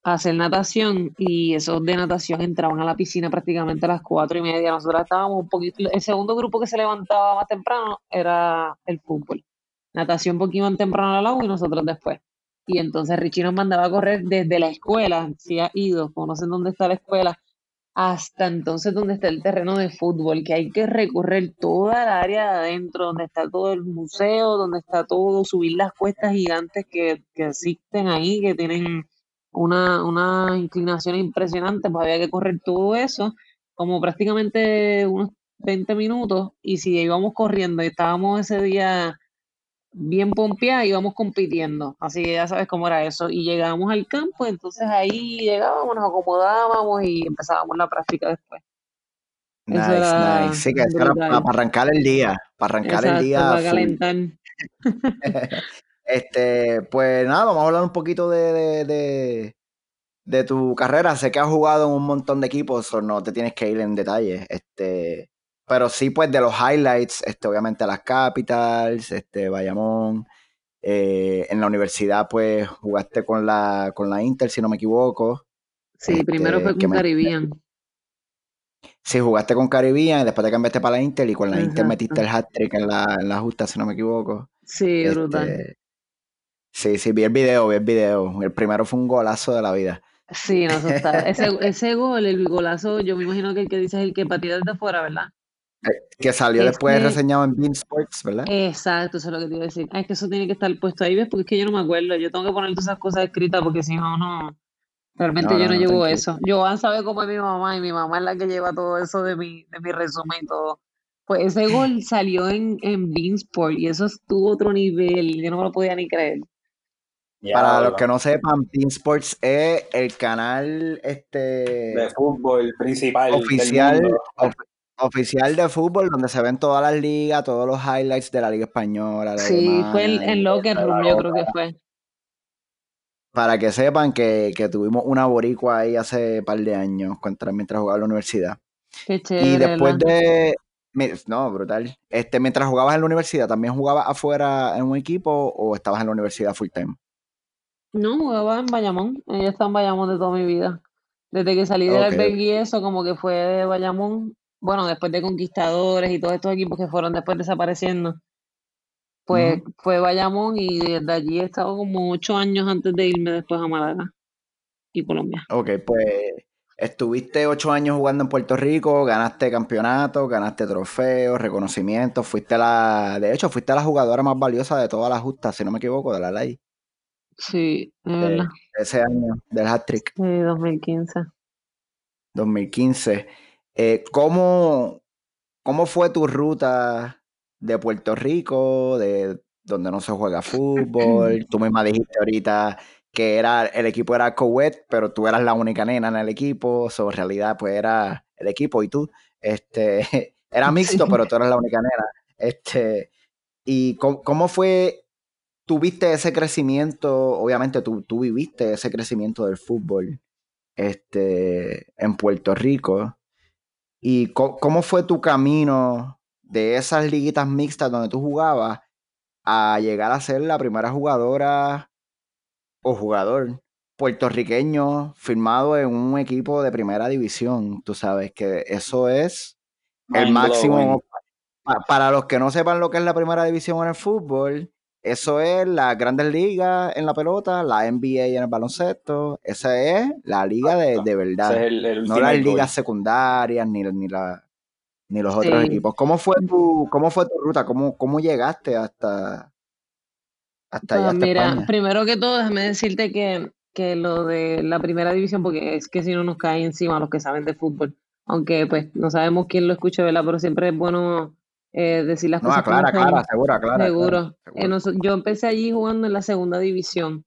hacer natación y esos de natación entraban a la piscina prácticamente a las cuatro y media. Nosotros estábamos un poquito, el segundo grupo que se levantaba más temprano era el fútbol. Natación un poquito más temprano al agua y nosotros después. Y entonces Richie nos mandaba a correr desde la escuela, si ha ido, conocen dónde está la escuela, hasta entonces donde está el terreno de fútbol, que hay que recorrer toda el área de adentro, donde está todo el museo, donde está todo, subir las cuestas gigantes que, que existen ahí, que tienen una, una inclinación impresionante, pues había que correr todo eso, como prácticamente unos 20 minutos, y si íbamos corriendo y estábamos ese día bien pompeados, íbamos compitiendo, así ya sabes cómo era eso, y llegábamos al campo, entonces ahí llegábamos, nos acomodábamos y empezábamos la práctica después.
Nice, nice. Sí, que era para, arrancar el día, para arrancar el día.
Para calentar.
Este, pues nada, vamos a hablar un poquito de, de, tu carrera. Sé que has jugado en un montón de equipos, o no te tienes que ir en detalle. Este, pero sí, pues de los highlights, este, obviamente las Capitals, este, Bayamón. Eh, en la universidad, pues jugaste con la, con la Inter, si no me equivoco.
Sí, primero fue este, con Caribbean.
Sí, jugaste con Caribbean y después te cambiaste para la Inter y con la Inter metiste el hat-trick en la, en la justa, si no me equivoco.
Sí, brutal. Este,
Sí, sí, vi el video, vi el video. El primero fue un golazo de la vida.
Sí, no, está. Ese, ese gol, el golazo, yo me imagino que el que dices es el que pateó desde afuera, ¿verdad?
Que salió después reseñado en Bean Sports, ¿verdad?
Exacto, eso es lo que te iba a decir. es que eso tiene que estar puesto ahí, ¿ves? Porque es que yo no me acuerdo. Yo tengo que poner todas esas cosas escritas porque si no, no. Realmente yo no, llevo eso. Joan sabe cómo es mi mamá y mi mamá es la que lleva todo eso de mi, de mi resumen y todo. Pues ese gol salió en, en Bean Sports y eso estuvo otro nivel. Yo no me lo podía ni creer.
Para los que no sepan, Team Sports es el canal este
de fútbol principal
oficial oficial de fútbol donde se ven todas las ligas, todos los highlights de la liga española.
sí, fue en, en Locker Room, yo creo que fue.
Para que sepan que, que tuvimos una boricua ahí hace un par de años mientras jugaba en la universidad.
Qué chévere.
Y después de, no, brutal. Este, mientras jugabas en la universidad, ¿también jugabas afuera en un equipo o estabas en la universidad full time?
No, jugaba en Bayamón. Ella está en Bayamón de toda mi vida. Desde que salí del okay. y eso, como que fue de Bayamón. Bueno, después de Conquistadores y todos estos equipos que fueron después desapareciendo. Pues fue Bayamón y desde allí he estado como ocho años antes de irme después a Málaga y Colombia.
Ok, pues estuviste ocho años jugando en Puerto Rico, ganaste campeonatos, ganaste trofeos, reconocimientos, fuiste la, de hecho, fuiste la jugadora más valiosa de todas las justas, si no me equivoco, de la ley.
Sí,
ese año del hat-trick.
Sí, 2015.
2015. Eh, ¿cómo, ¿Cómo fue tu ruta de Puerto Rico, de donde no se juega fútbol? tú misma dijiste ahorita que era el equipo era Cowet, pero tú eras la única nena en el equipo, o en realidad pues era el equipo y tú. Este, era mixto, pero tú eras la única nena. Este, ¿Y cómo, cómo fue tuviste ese crecimiento, obviamente tú, tú viviste ese crecimiento del fútbol este, en Puerto Rico. ¿Y cómo fue tu camino de esas liguitas mixtas donde tú jugabas a llegar a ser la primera jugadora o jugador puertorriqueño firmado en un equipo de primera división? Tú sabes que eso es el máximo. Para los que no sepan lo que es la primera división en el fútbol, eso es la Grandes Ligas en la pelota, la NBA en el baloncesto. Esa es la liga de, de verdad. no las ligas secundarias ni, ni, la, ni los otros equipos. ¿Cómo fue tu, cómo fue tu ruta? ¿Cómo, cómo llegaste hasta, hasta allá?
Pues mira, primero que todo, déjame decirte que, que lo de la primera división, porque es que si no nos cae encima los que saben de fútbol. Aunque pues no sabemos quién lo escucha, ¿verdad? Pero siempre es bueno eh, decir las cosas.
Clara, clara, segura, clara.
Seguro. Eh, yo empecé allí jugando en la segunda división.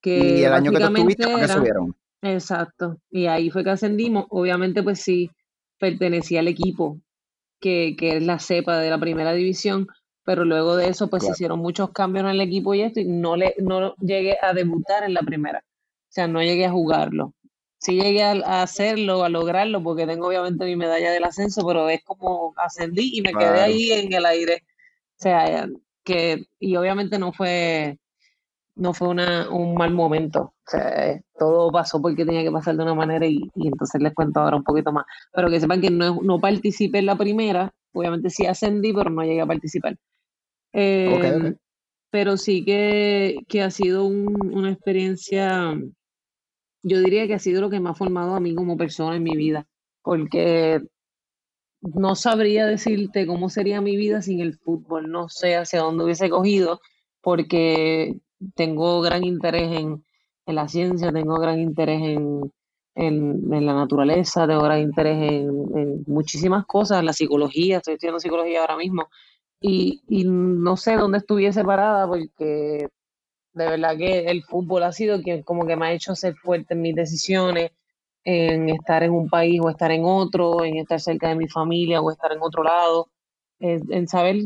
Que
y el año que tú estuviste, subieron?
Exacto. Y ahí fue que ascendimos. Obviamente, pues sí, pertenecía al equipo, que, que es la cepa de la primera división, pero luego de eso pues se hicieron muchos cambios en el equipo y esto y no, le, no llegué a debutar en la primera, o sea, no llegué a jugarlo. Sí llegué a, hacerlo, a lograrlo, porque tengo obviamente mi medalla del ascenso, pero es como ascendí y me quedé ahí en el aire. O sea, que, y obviamente no fue, no fue una, un mal momento. O sea, todo pasó porque tenía que pasar de una manera y, entonces les cuento ahora un poquito más. Pero que sepan que no, no participé en la primera, obviamente sí ascendí, pero no llegué a participar. Em, pero sí que, que ha sido una experiencia, yo diría que ha sido lo que me ha formado a mí como persona en mi vida, porque no sabría decirte cómo sería mi vida sin el fútbol, no sé hacia dónde hubiese cogido, porque tengo gran interés en, la ciencia, tengo gran interés en, en, la naturaleza, tengo gran interés en, en, muchísimas cosas, en la psicología, estoy estudiando psicología ahora mismo, y, y no sé dónde estuviese parada porque de verdad que el fútbol ha sido quien como que me ha hecho ser fuerte en mis decisiones, en estar en un país o estar en otro, en estar cerca de mi familia o estar en otro lado, en, saber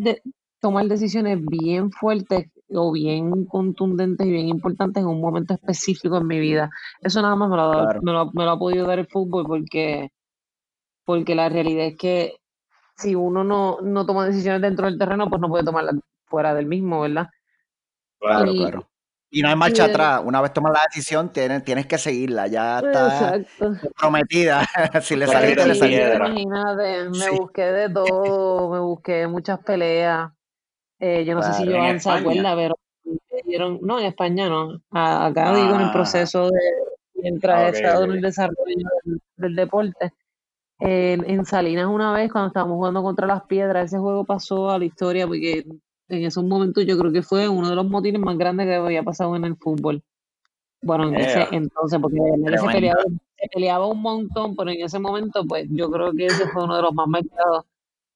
tomar decisiones bien fuertes o bien contundentes y bien importantes en un momento específico en mi vida. Eso nada más me lo, me lo, me lo ha podido dar el fútbol porque, porque la realidad es que si uno no, no toma decisiones dentro del terreno, pues no puede tomarlas fuera del mismo, ¿verdad?
Claro, claro. Y no hay marcha atrás. Una vez tomas la decisión, tienes, tienes que seguirla. Ya está prometida. si le saliste, le saliste.
Imagínate, me busqué de todo, me busqué muchas peleas. Eh, yo no sé si yo se acuerda, pero no, en España no. Acá digo en el ah. proceso de mientras he estado en el desarrollo del deporte en, Salinas una vez cuando estábamos jugando contra las piedras, ese juego pasó a la historia porque en esos momentos yo creo que fue uno de los motines más grandes que había pasado en el fútbol. Bueno, en ese entonces, porque se peleaba, se peleaba, un montón, pero en ese momento, pues yo creo que ese fue uno de los más marcados.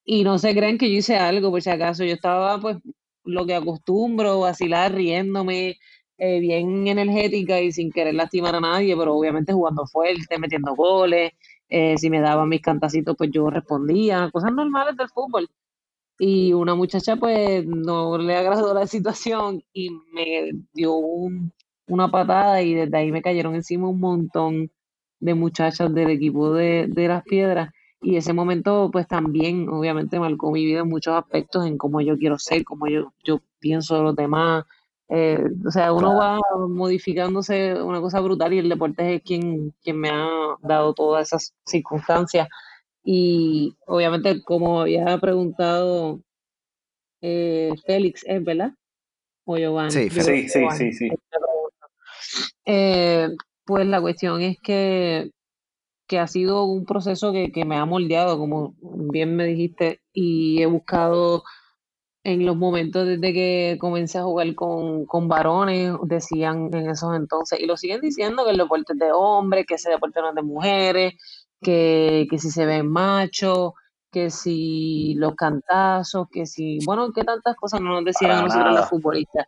Y no se creen que yo hice algo, por si acaso. Yo estaba, pues, lo que acostumbro, vacilar, riéndome, eh, bien energética y sin querer lastimar a nadie, pero obviamente jugando fuerte, metiendo goles, eh, si me daban mis cantacitos, pues yo respondía, cosas normales del fútbol. Y una muchacha pues no le agradó la situación y me dio una patada y desde ahí me cayeron encima un montón de muchachas del equipo de, de las piedras. Y ese momento pues también obviamente marcó mi vida en muchos aspectos, en cómo yo quiero ser, cómo yo, yo pienso de los demás, eh, o sea, uno va modificándose una cosa brutal y el deporte es quien, quien me ha dado todas esas circunstancias. Y obviamente, como había preguntado eh, Félix, ¿es verdad? O Giovanni.
Sí, sí, sí, sí,
eh, pues la cuestión es que, que ha sido un proceso que, que me ha moldeado, como bien me dijiste, y he buscado en los momentos desde que comencé a jugar con, con, varones, decían en esos entonces, y lo siguen diciendo, que el deporte es de hombres, que ese deporte no es de mujeres, que, que si se ven machos, que si los cantazos, que si, bueno, que tantas cosas no nos decían nosotros los futbolistas.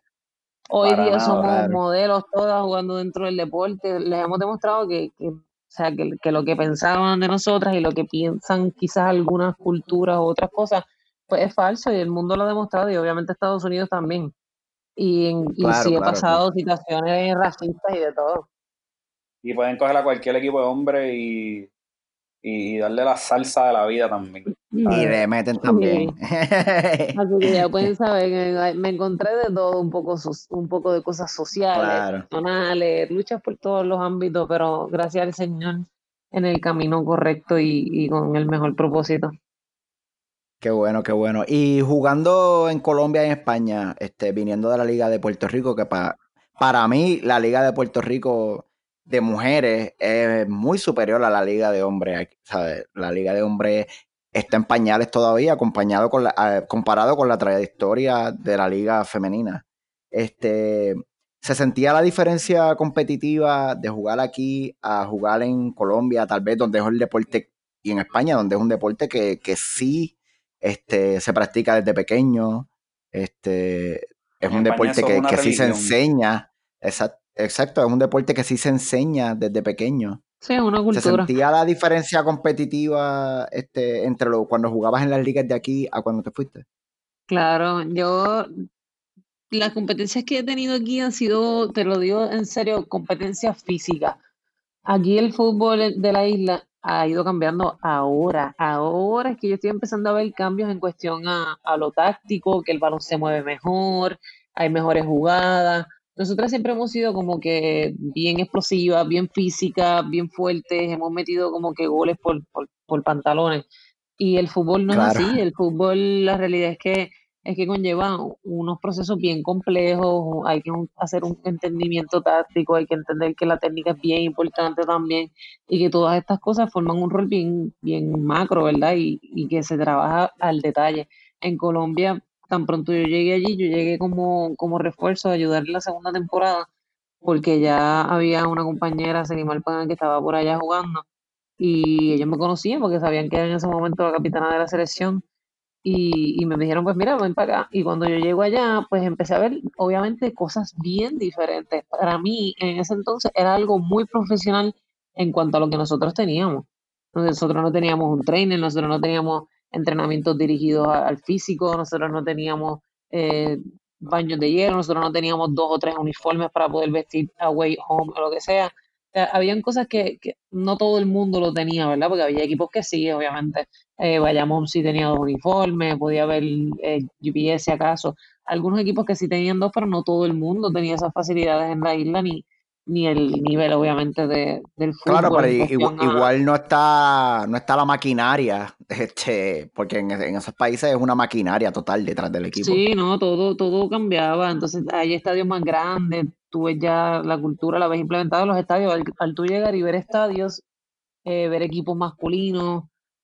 Hoy día somos modelos todas jugando dentro del deporte, les hemos demostrado que, que o sea, que, que lo que pensaban de nosotras y lo que piensan quizás algunas culturas u otras cosas, pues es falso y el mundo lo ha demostrado y obviamente Estados Unidos también. Y, y sí he pasado situaciones racistas y de todo.
Y pueden coger a cualquier equipo de hombres y, y darle la salsa de la vida también.
Y le meten también.
Así que ya pueden saber me encontré de todo, un poco, un poco de cosas sociales, personales, luchas por todos los ámbitos, pero gracias al Señor en el camino correcto y, y con el mejor propósito.
Qué bueno, qué bueno. Y jugando en Colombia y en España, este, viniendo de la Liga de Puerto Rico, que para mí la Liga de Puerto Rico de mujeres es muy superior a la Liga de hombres. ¿sabes? La Liga de hombres está en pañales todavía, acompañado con la, comparado con la trayectoria de la Liga femenina. Este, ¿Se sentía la diferencia competitiva de jugar aquí a jugar en Colombia, tal vez donde es el deporte, y en España, donde es un deporte que, que sí este, se practica desde pequeño, este, es un deporte que, que sí se enseña, exacto, exacto, es un deporte que sí se enseña desde pequeño.
Sí, una cultura.
¿Se sentía la diferencia competitiva este, entre lo, cuando jugabas en las ligas de aquí a cuando te fuiste?
Claro, yo las competencias que he tenido aquí han sido, te lo digo en serio, competencias físicas. Aquí el fútbol de la isla ha ido cambiando ahora. Ahora es que yo estoy empezando a ver cambios en cuestión a, a lo táctico, que el balón se mueve mejor, hay mejores jugadas. Nosotras siempre hemos sido como que bien explosivas, bien físicas, bien fuertes, hemos metido como que goles por, por, por pantalones. Y el fútbol no es así, el fútbol, la realidad es que es que conlleva unos procesos bien complejos, hay que hacer un entendimiento táctico, hay que entender que la técnica es bien importante también y que todas estas cosas forman un rol bien, bien macro, ¿verdad? Y, y que se trabaja al detalle. En Colombia, tan pronto yo llegué allí, yo llegué como, como refuerzo a ayudar en la segunda temporada, porque ya había una compañera, Selimar Pan, que estaba por allá jugando y ellos me conocían porque sabían que era en ese momento la capitana de la selección y, me dijeron, pues mira, ven para acá. Y cuando yo llego allá, pues empecé a ver, obviamente, cosas bien diferentes. Para mí, en ese entonces, era algo muy profesional en cuanto a lo que nosotros teníamos. Nosotros no teníamos un trainer, nosotros no teníamos entrenamientos dirigidos al físico, nosotros no teníamos eh, baños de hielo, nosotros no teníamos dos o tres uniformes para poder vestir away, home o lo que sea habían cosas que, no todo el mundo lo tenía, ¿verdad? Porque había equipos que sí, obviamente. Eh, Bayamón sí tenía dos uniformes, podía haber eh, GPS acaso. Algunos equipos que sí tenían dos, pero no todo el mundo tenía esas facilidades en la isla ni, ni el nivel, obviamente, de, del fútbol.
Claro, pero igual, no está no está la maquinaria, este, porque en, en, esos países es una maquinaria total detrás del equipo.
Sí, no, todo, todo cambiaba. Entonces hay estadios más grandes, tú ves ya la cultura, la ves implementada en los estadios. Al, tú llegar y ver estadios, eh, ver equipos masculinos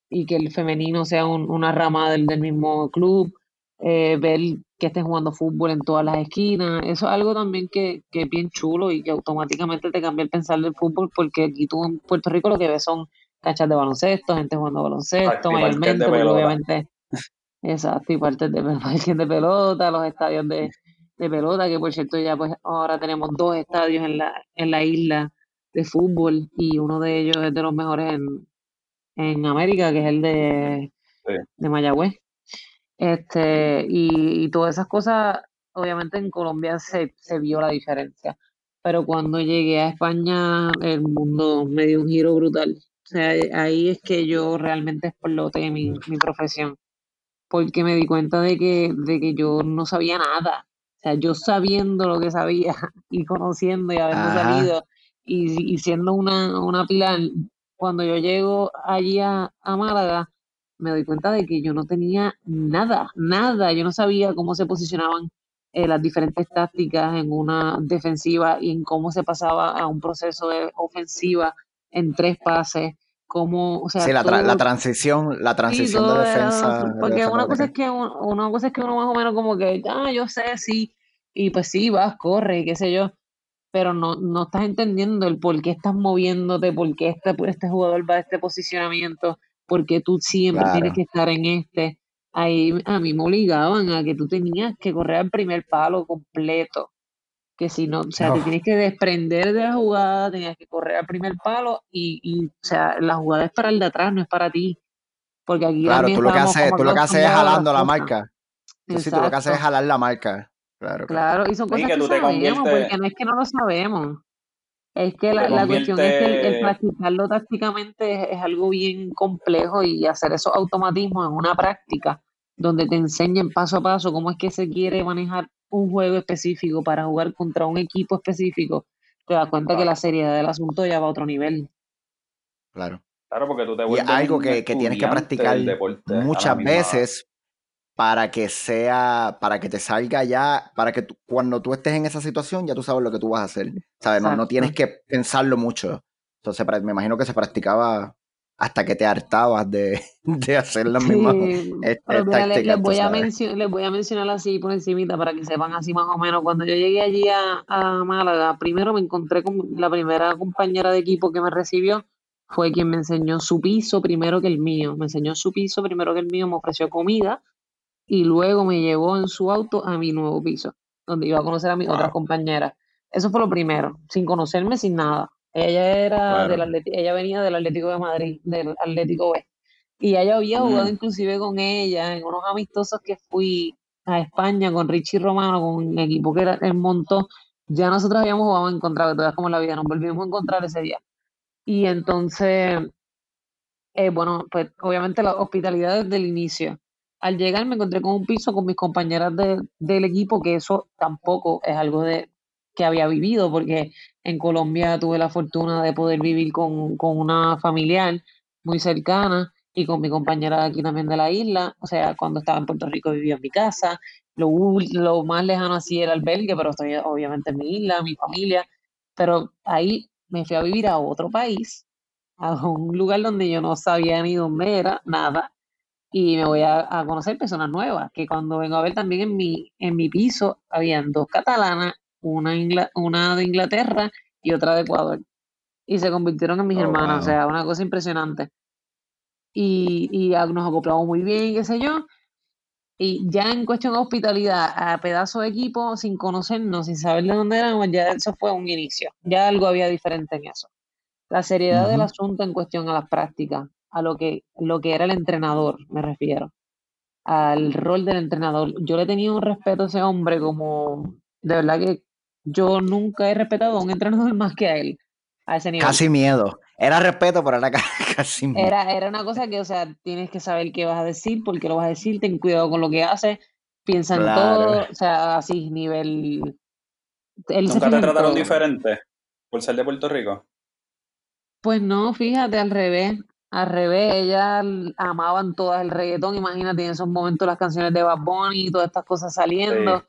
y que el femenino sea una rama del, del mismo club, eh, ver que estén jugando fútbol en todas las esquinas. Eso es algo también que, que es bien chulo y que automáticamente te cambia el pensar del fútbol porque aquí tú en Puerto Rico lo que ves son canchas de baloncesto, gente jugando baloncesto, mayormente, obviamente. Exacto, y partes de, de pelota, los estadios de, de pelota, que por cierto ya pues ahora tenemos dos estadios en la, en la isla de fútbol y uno de ellos es de los mejores en, en América, que es el de, de Mayagüez. Este, y, y, todas esas cosas, obviamente en Colombia se, se vio la diferencia. Pero cuando llegué a España, el mundo me dio un giro brutal. O sea, ahí es que yo realmente exploté mi, mi profesión. Porque me di cuenta de que, de que yo no sabía nada. O sea, yo sabiendo lo que sabía y conociendo y habiendo salido y, y, siendo una, una pilar, cuando yo llego allí a, a Málaga, me doy cuenta de que yo no tenía nada, nada, yo no sabía cómo se posicionaban eh, las diferentes tácticas en una defensiva y en cómo se pasaba a un proceso de ofensiva en tres pases, cómo, o sea,
sí, la, la transición, la transición de defensa.
porque una cosa es que una cosa es que uno más o menos como que, ah, yo sé, sí, y pues sí, vas, corre, qué sé yo, pero no, no estás entendiendo el por qué estás moviéndote, por qué este, este jugador va a este posicionamiento, porque tú siempre tienes que estar en este. Ahí a mí me obligaban a que tú tenías que correr al primer palo completo. Que si no, o sea, te tienes que desprender de la jugada, tenías que correr al primer palo y, y, o sea, la jugada es para el de atrás, no es para ti. Porque aquí
Claro, tú lo que haces, tú lo que haces es jalando la marca. Sí, tú lo que haces es jalar la marca. Claro,
claro. y son cosas que, tú sabemos, porque no es que no lo sabemos. Es que la, la cuestión es que el, practicarlo tácticamente es, algo bien complejo y hacer esos automatismos en una práctica donde te enseñen paso a paso cómo es que se quiere manejar un juego específico para jugar contra un equipo específico, te das cuenta que la seriedad del asunto ya va a otro nivel.
Claro.
Claro, porque tú te
vuelves y algo que, que tienes que practicar muchas veces para que sea, para que te salga ya, para que cuando tú estés en esa situación ya tú sabes lo que tú vas a hacer, ¿sabes? No, no tienes que pensarlo mucho. Entonces me imagino que se practicaba hasta que te hartabas de, de hacer las mismas
este, les, voy a les voy a mencionar así por encimita para que sepan así más o menos. Cuando yo llegué allí a, a Málaga, primero me encontré con la primera compañera de equipo que me recibió, fue quien me enseñó su piso primero que el mío. Me enseñó su piso primero que el mío, me ofreció comida y luego me llevó en su auto a mi nuevo piso, donde iba a conocer a mis otras compañeras. Eso fue lo primero, sin conocerme, sin nada. Ella era del ella venía del Atlético de Madrid, del Atlético B. Y ella había jugado mm. inclusive con ella en unos amistosos que fui a España con Richie Romano, con un equipo que era, él montó, ya nosotros habíamos jugado en contra, todas como la vida, nos volvimos a encontrar ese día. Y entonces, eh, bueno, pues obviamente la hospitalidad desde el inicio. Al llegar me encontré con un piso con mis compañeras del equipo, que eso tampoco es algo de, que había vivido, porque en Colombia tuve la fortuna de poder vivir con, con una familiar muy cercana y con mi compañera aquí también de la isla. O sea, cuando estaba en Puerto Rico vivía en mi casa. Lo, lo más lejano así era el belgue, pero estoy obviamente en mi isla, mi familia. Pero ahí me fui a vivir a otro país, a un lugar donde yo no sabía ni dónde era, nada. Y me voy a, conocer personas nuevas, que cuando vengo a ver también en mi, en mi piso, habían dos catalanas una, una de Inglaterra y otra de Ecuador. Y se convirtieron en mis oh, hermanas, o sea, una cosa impresionante. Y, y nos acoplamos muy bien, qué sé yo. Y ya en cuestión de hospitalidad, a pedazo de equipo, sin conocernos, sin saber de dónde éramos, ya eso fue un inicio. Ya algo había diferente en eso. La seriedad del asunto en cuestión a las prácticas, a lo que, lo que era el entrenador, me refiero. Al rol del entrenador. Yo le tenía un respeto a ese hombre como, de verdad que yo nunca he respetado a un entrenador más que a él, a ese nivel.
Casi miedo. Era respeto, pero era casi miedo.
Era, era una cosa que, o sea, tienes que saber qué vas a decir, por qué lo vas a decir, ten cuidado con lo que haces, piensa en todo, o sea, así, nivel...
¿Nunca te trataron diferente por ser de Puerto Rico?
Pues no, fíjate, al revés. Al revés, ellas amaban todas el reggaetón, imagínate en esos momentos las canciones de Bad Bunny y todas estas cosas saliendo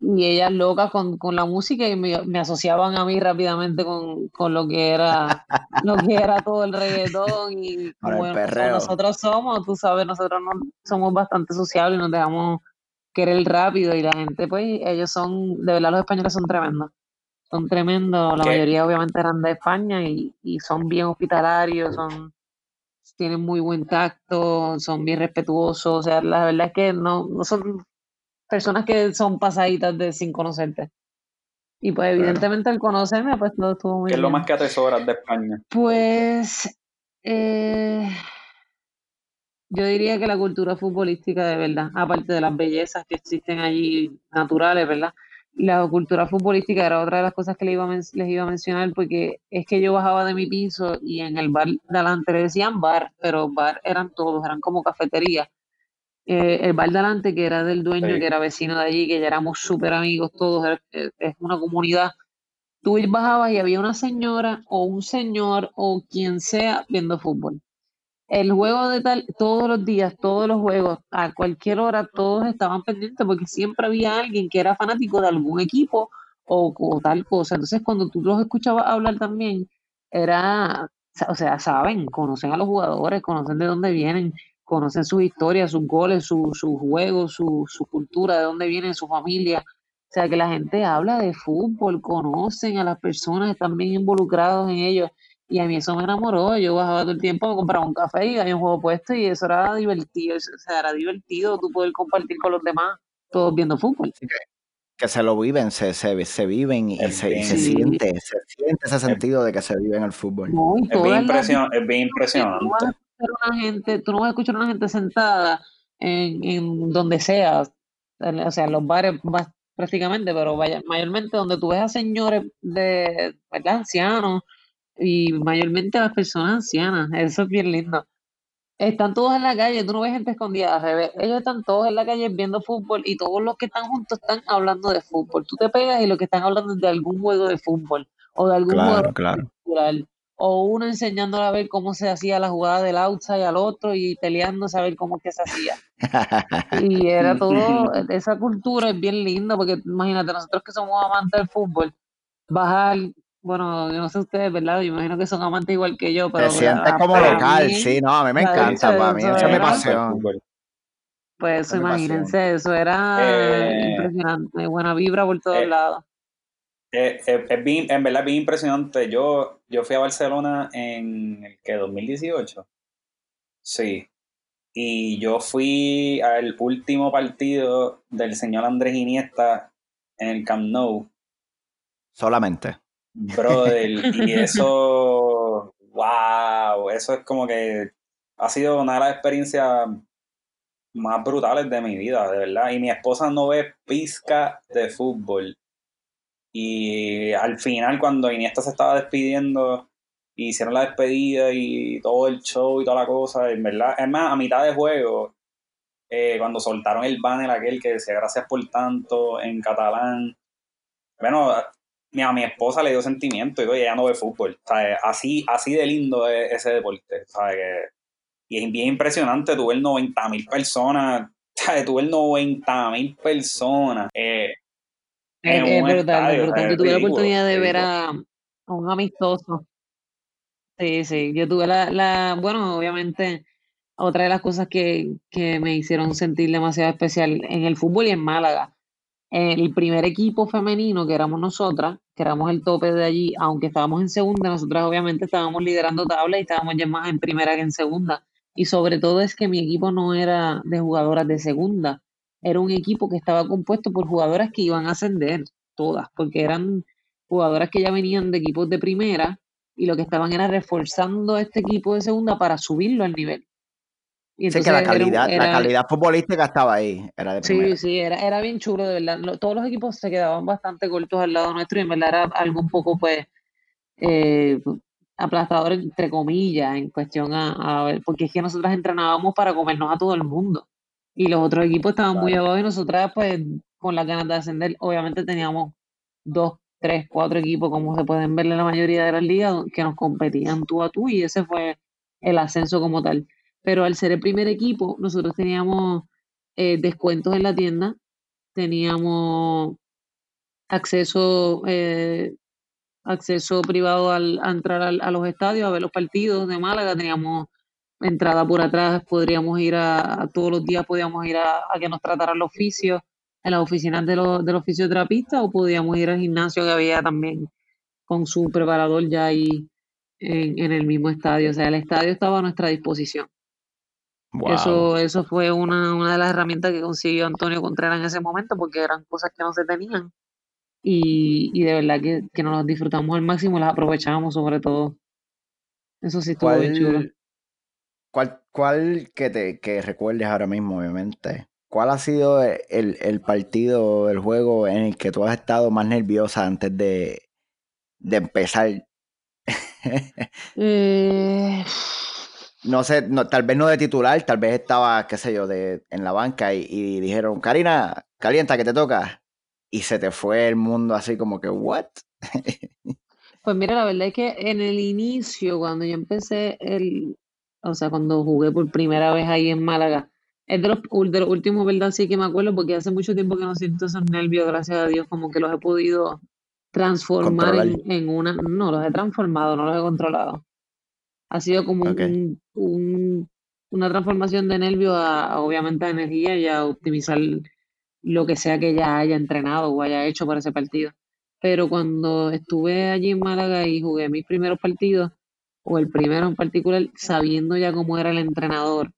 y ellas locas con, con la música y me, me, asociaban a mí rápidamente con, con, lo que era lo que era todo el reggaetón y bueno, nosotros somos, tú sabes, nosotros no, somos bastante sociables y nos dejamos querer rápido y la gente pues ellos son, de verdad los españoles son tremendos, son tremendos, la mayoría obviamente eran de España y, y son bien hospitalarios, son tienen muy buen tacto, son bien respetuosos, o sea, la verdad es que no, no son personas que son pasaditas de sin conocerte. Y pues evidentemente al conocerme, pues todo estuvo muy
¿Qué es lo más que atesoras de España?
Pues eh, yo diría que la cultura futbolística de verdad, aparte de las bellezas que existen allí naturales, ¿verdad? La cultura futbolística era otra de las cosas que les iba, a les iba a mencionar porque es que yo bajaba de mi piso y en el bar de adelante le decían bar, pero bar eran todos, eran como cafeterías eh, el bar delante, que era del dueño, que era vecino de allí, que ya éramos súper amigos todos, es una comunidad. Tú bajabas y había una señora o un señor o quien sea viendo fútbol. El juego de tal, todos los días, todos los juegos, a cualquier hora, todos estaban pendientes porque siempre había alguien que era fanático de algún equipo o, o tal cosa. Entonces, cuando tú los escuchabas hablar también, era, o sea, saben, conocen a los jugadores, conocen de dónde vienen, conocen su historia, sus goles, sus su juegos, su, su, cultura, de dónde viene su familia. O sea, que la gente habla de fútbol, conocen a las personas, están bien involucrados en ellos. Y a mí eso me enamoró. Yo bajaba todo el tiempo, me compraba un café y había un juego puesto y eso era divertido. O sea, era divertido tú poder compartir con los demás, todos viendo fútbol.
que, se lo viven, se, se, se viven y, se, se, siente, se siente ese sentido de que se vive en el fútbol.
es, bien es bien impresionante
una gente, tú no vas a escuchar a una gente sentada en, en donde sea, o sea, en los bares más prácticamente, pero vaya, mayormente donde tú ves a señores de, ¿verdad? Ancianos y mayormente a las personas ancianas, eso es bien lindo. Están todos en la calle, tú no ves gente escondida, al revés. Ellos están todos en la calle viendo fútbol y todos los que están juntos están hablando de fútbol. Tú te pegas y los que están hablando de algún juego de fútbol o de algún juego
claro
o uno enseñándole a ver cómo se hacía la jugada del outside al otro y peleando a ver cómo que se hacía. y era todo, esa cultura es bien linda porque imagínate, nosotros que somos amantes del fútbol, bajar, bueno, yo no sé ustedes, ¿verdad? Yo imagino que son amantes igual que yo, pero...
Te sientes como local, sí, no, a mí me encanta, para mí, esa es mi pasión.
Pues eso, imagínense, eso era eh, impresionante, buena vibra por todos eh, lados.
Eh, eh, es, bien, en verdad, bien impresionante. Yo, yo fui a Barcelona en el que 2018. Sí. Y yo fui al último partido del señor Andrés Iniesta en el Camp Nou.
Solamente.
Brother, y eso, wow, eso es como que ha sido una de las experiencias más brutales de mi vida, de verdad. Y mi esposa no ve pizca de fútbol. Y al final, cuando Iniesta se estaba despidiendo, hicieron la despedida y todo el show y toda la cosa, en verdad, es más, a mitad de juego, eh, cuando soltaron el banner aquel que decía gracias por tanto en catalán, bueno, a mi esposa le dio sentimiento y ella no ve fútbol. Así, así de lindo es ese deporte. y es bien impresionante, tuve el 90 mil personas, tuve el 90 mil personas. Eh,
es, es brutal, brutal. Yo tuve la oportunidad de ver a, un amistoso. Sí, sí, yo tuve la, la, bueno, obviamente, otra de las cosas que, que me hicieron sentir demasiado especial en el fútbol y en Málaga el primer equipo femenino, que éramos nosotras, que éramos el tope de allí, aunque estábamos en segunda, nosotras obviamente estábamos liderando tabla y estábamos ya más en primera que en segunda. Y sobre todo es que mi equipo no era de jugadoras de segunda, era un equipo que estaba compuesto por jugadoras que iban a ascender, todas, porque eran jugadoras que ya venían de equipos de primera y lo que estaban era reforzando este equipo de segunda para subirlo al nivel
sí, que la calidad, la calidad futbolística estaba ahí. Era de
sí, sí, era, era bien chulo, de verdad. Todos los equipos se quedaban bastante cortos al lado nuestro y en verdad era algo un poco, pues, eh, aplastador, entre comillas, en cuestión a, ver, porque es que nosotras entrenábamos para comernos a todo el mundo. Y los otros equipos estaban muy abajo y nosotras, pues, con las ganas de ascender, obviamente teníamos dos, tres, cuatro equipos, como se pueden ver en la mayoría de las ligas, que nos competían tú a tú y ese fue el ascenso como tal pero al ser el primer equipo, nosotros teníamos eh, descuentos en la tienda, teníamos acceso, eh, acceso privado al, a entrar a los estadios, a ver los partidos de Málaga, teníamos entrada por atrás, podríamos ir a, todos los días, podíamos ir a, que nos trataran los oficios en las oficinas de los, de los o podíamos ir al gimnasio que había también con su preparador ya ahí en, en el mismo estadio. O sea, el estadio estaba a nuestra disposición. Eso, eso fue una, una de las herramientas que consiguió Antonio Contreras en ese momento, porque eran cosas que no se tenían. Y, y de verdad que, que nos las disfrutamos al máximo y las aprovechamos sobre todo. Eso sí estuvo bien chulo.
¿Cuál, cuál que te que recuerdes ahora mismo, obviamente? ¿Cuál ha sido el, el partido, el juego en el que tú has estado más nerviosa antes de, de empezar?
eh,
no sé, no, tal vez no de titular, tal vez estaba, qué sé yo, de, en la banca y, dijeron, Karina, calienta que te toca. Y se te fue el mundo así como que, ¿what?
pues mira, la verdad es que en el inicio, cuando yo empecé el, o sea, cuando jugué por primera vez ahí en Málaga, es de los, de los últimos, ¿verdad? Sí que me acuerdo, porque hace mucho tiempo que no siento esos nervios, gracias a Dios, como que los he podido transformar en, en, una, no, los he transformado, no los he controlado. Ha sido como un, una transformación de nervio a, obviamente a energía y a optimizar lo que sea que ya haya entrenado o haya hecho para ese partido. Pero cuando estuve allí en Málaga y jugué mis primeros partidos, o el primero en particular, sabiendo ya cómo era el entrenador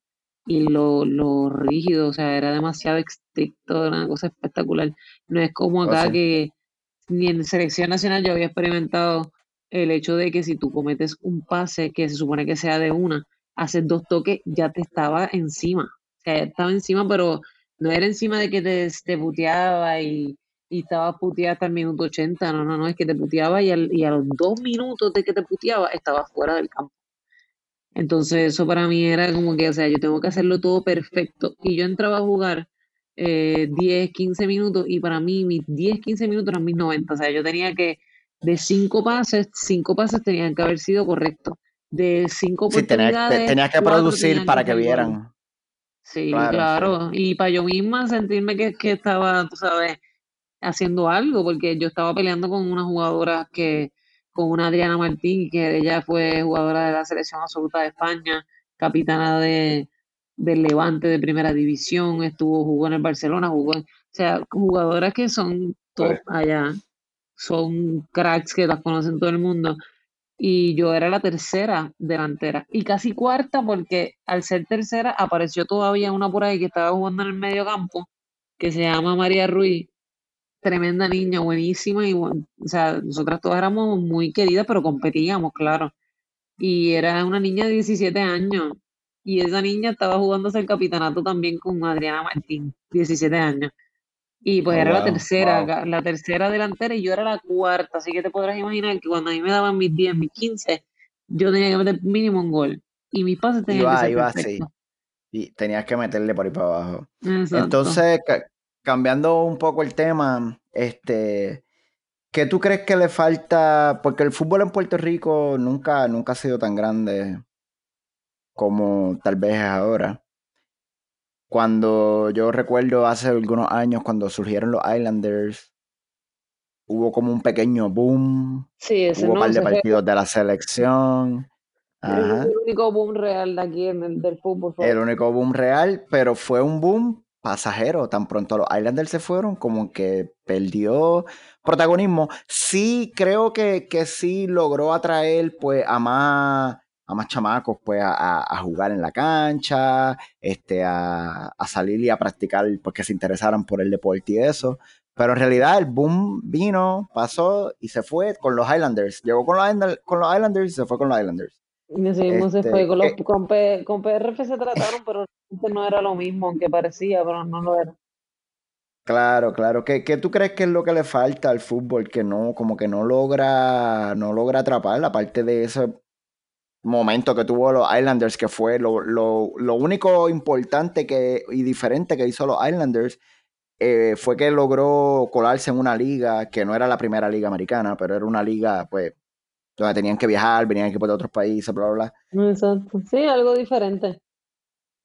y lo, lo rígido, o sea, era demasiado estricto, era una cosa espectacular. No es como oh, acá que ni en selección nacional yo había experimentado el hecho de que si tú cometes un pase que se supone que sea de una, haces dos toques, ya te estaba encima. O sea, estaba encima, pero no era encima de que te, te puteaba y, y estaba puteada hasta el minuto 80. No, no, no, es que te puteaba y, y a los dos minutos de que te puteaba, estaba fuera del campo. Entonces, eso para mí era como que, o sea, yo tengo que hacerlo todo perfecto. Y yo entraba a jugar eh, 10, 15 minutos y para mí mis 10, 15 minutos eran mis 90. O sea, yo tenía que de cinco pases, cinco pases tenían que haber sido correctos. De cinco oportunidades.
Sí, tenías, que producir para que, vieran.
Sí, claro. Y para yo misma sentirme que, que estaba, tú sabes, haciendo algo, porque yo estaba peleando con una jugadora que, con una Adriana Martín, que ella fue jugadora de la selección absoluta de España, capitana de, del Levante de primera división, estuvo, jugó en el Barcelona, jugó, o sea, jugadoras que son top pues allá son cracks que las conocen todo el mundo. Y yo era la tercera delantera y casi cuarta porque al ser tercera apareció todavía una por ahí que estaba jugando en el medio campo que se llama María Ruiz, tremenda niña, buenísima y o sea, nosotras todas éramos muy queridas pero competíamos, claro. Y era una niña de 17 años y esa niña estaba jugándose el capitanato también con Adriana Martín, 17 años. Y pues oh, era la tercera, la tercera delantera y yo era la cuarta, así que te podrás imaginar que cuando a mí me daban mis 10, mis 15, yo tenía que meter mínimo un gol. Y mis pases tenían que ser iba, sí.
Y tenías que meterle por ahí para abajo. Entonces, cambiando un poco el tema, este, ¿qué tú crees que le falta? Porque el fútbol en Puerto Rico nunca, nunca ha sido tan grande como tal vez es ahora. Cuando yo recuerdo hace algunos años, cuando surgieron los Islanders, hubo como un pequeño boom.
Sí, ese
hubo un par de partidos de la selección.
El único boom real de aquí en el del fútbol.
El único boom real, pero fue un boom pasajero. Tan pronto los Islanders se fueron, como que perdió protagonismo. Sí, creo que, que sí logró atraer pues a más a más chamacos pues a, jugar en la cancha, este, a, salir y a practicar porque pues, se interesaran por el deporte y eso. Pero en realidad el boom vino, pasó y se fue con los Islanders. Llegó con los, con los Islanders y se fue con los Islanders.
Y así mismo se fue. Con, los, eh, con, con, PRF se trataron, pero no era lo mismo, aunque parecía, pero no lo era.
Claro, claro. ¿Qué, ¿Qué, tú crees que es lo que le falta al fútbol? Que no, como que no logra, no logra atrapar, aparte de eso momento que tuvo los Islanders, que fue lo, lo, único importante que, y diferente que hizo los Islanders, eh, fue que logró colarse en una liga que no era la primera liga americana, pero era una liga, pues, donde tenían que viajar, venían equipos de otros países, bla, bla,
bla. Exacto. Sí, algo diferente.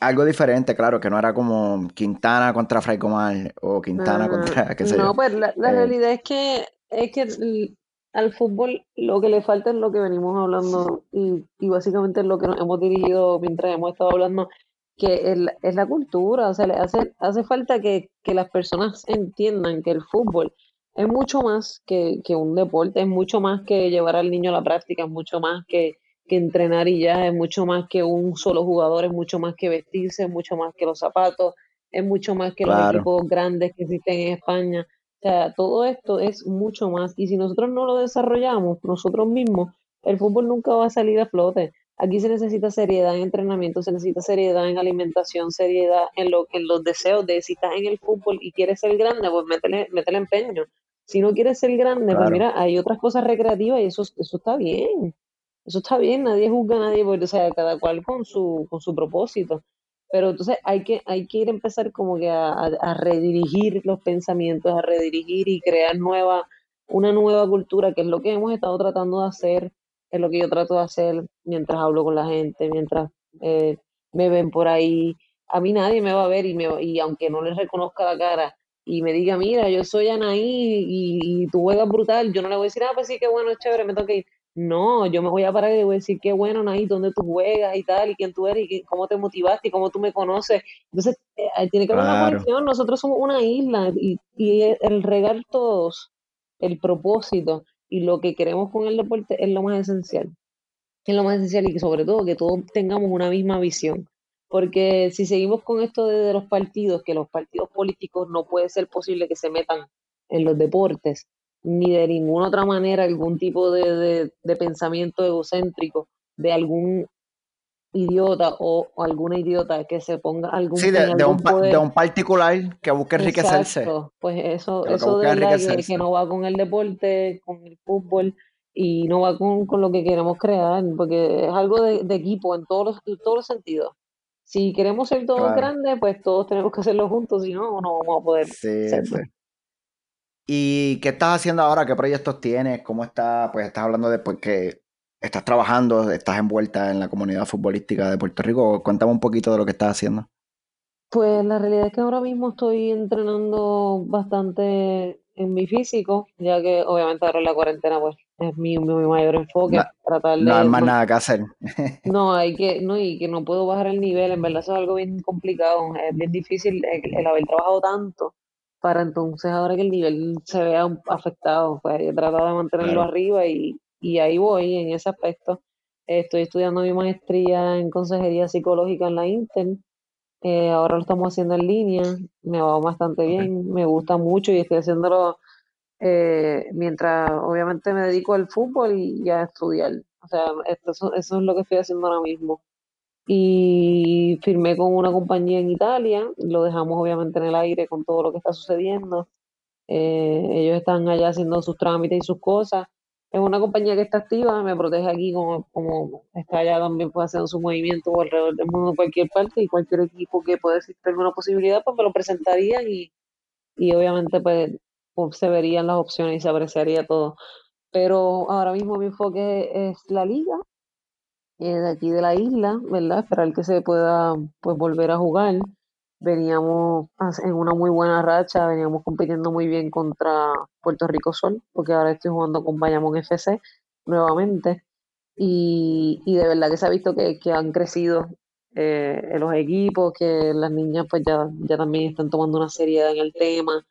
Algo diferente, claro, que no era como Quintana contra Fray Comal o Quintana ah, contra, qué sé
no, pues la, la eh, realidad es que, es que al fútbol lo que le falta es lo que venimos hablando y, y básicamente es lo que nos hemos dirigido mientras hemos estado hablando, que es, es la cultura, o sea, le hace, hace falta que, que, las personas entiendan que el fútbol es mucho más que, que, un deporte, es mucho más que llevar al niño a la práctica, es mucho más que, que entrenar y ya, es mucho más que un solo jugador, es mucho más que vestirse, es mucho más que los zapatos, es mucho más que los equipos grandes que existen en España. O sea, todo esto es mucho más. Y si nosotros no lo desarrollamos nosotros mismos, el fútbol nunca va a salir a flote. Aquí se necesita seriedad en entrenamiento, se necesita seriedad en alimentación, seriedad en, lo, en los deseos de si estás en el fútbol y quieres ser grande, pues métele, métele empeño. Si no quieres ser grande, pues mira, hay otras cosas recreativas y eso, eso está bien. Eso está bien, nadie juzga a nadie, porque, o sea, cada cual con su, con su propósito. Pero entonces hay que, hay que ir a empezar como que a, redirigir los pensamientos, a redirigir y crear nueva, una nueva cultura, que es lo que hemos estado tratando de hacer, es lo que yo trato de hacer mientras hablo con la gente, mientras eh, me ven por ahí. A mí nadie me va a ver y, me, y aunque no les reconozca la cara y me diga, mira, yo soy Anaí y, y tú juegas brutal, yo no le voy a decir, ah, pues sí, qué bueno, es chévere, me toca ir. No, yo me voy a parar y voy a decir qué bueno, Nay, dónde tú juegas y tal, y quién tú eres, y cómo te motivaste, y cómo tú me conoces. Entonces, eh, tiene que haber una conexión. Nosotros somos una isla y, y el regar todos, el propósito y lo que queremos con el deporte es lo más esencial. Es lo más esencial y sobre todo que todos tengamos una misma visión. Porque si seguimos con esto de los partidos, que los partidos políticos no puede ser posible que se metan en los deportes, ni de ninguna otra manera algún tipo de, pensamiento egocéntrico de algún idiota o, alguna idiota que se ponga algún
sí, de, un, de un particular que busque enriquecerse.
Pues eso eso de que, que, no va con el deporte con el fútbol y no va con, lo que queremos crear porque es algo de, equipo en todos los, todos los sentidos. Si queremos ser todos grandes pues todos tenemos que hacerlo juntos si no no vamos a poder sí,
¿Y qué estás haciendo ahora? ¿Qué proyectos tienes? ¿Cómo estás? Pues estás hablando de pues, que estás trabajando, estás envuelta en la comunidad futbolística de Puerto Rico. Cuéntame un poquito de lo que estás haciendo.
Pues la realidad es que ahora mismo estoy entrenando bastante en mi físico, ya que obviamente ahora en la cuarentena pues es mi, mayor enfoque.
No, tratar de, no hay más nada que hacer.
no, hay que, no, y que no puedo bajar el nivel, en verdad eso es algo bien complicado, es bien difícil el haber trabajado tanto para entonces ahora que el nivel se vea afectado, pues he tratado de mantenerlo arriba y, y, ahí voy en ese aspecto. Estoy estudiando mi maestría en consejería psicológica en la Intel. Eh, ahora lo estamos haciendo en línea, me va bastante bien, me gusta mucho y estoy haciéndolo eh, mientras obviamente me dedico al fútbol y, a estudiar. O sea, esto, eso es lo que estoy haciendo ahora mismo. Y firmé con una compañía en Italia, lo dejamos obviamente en el aire con todo lo que está sucediendo. Eh, ellos están allá haciendo sus trámites y sus cosas. Es una compañía que está activa, me protege aquí como, como está allá también puede hacer su movimiento alrededor del mundo en cualquier parte y cualquier equipo que pueda existir alguna posibilidad, pues me lo presentarían y, y obviamente pues, pues, se verían las opciones y se apreciaría todo. Pero ahora mismo mi enfoque es la liga, de aquí de la isla, ¿verdad? Esperar que se pueda pues volver a jugar. Veníamos en una muy buena racha, veníamos compitiendo muy bien contra Puerto Rico Sol, porque ahora estoy jugando con Bayamón FC nuevamente. Y, y de verdad que se ha visto que, que han crecido eh, los equipos, que las niñas pues ya, ya también están tomando una seriedad en el tema,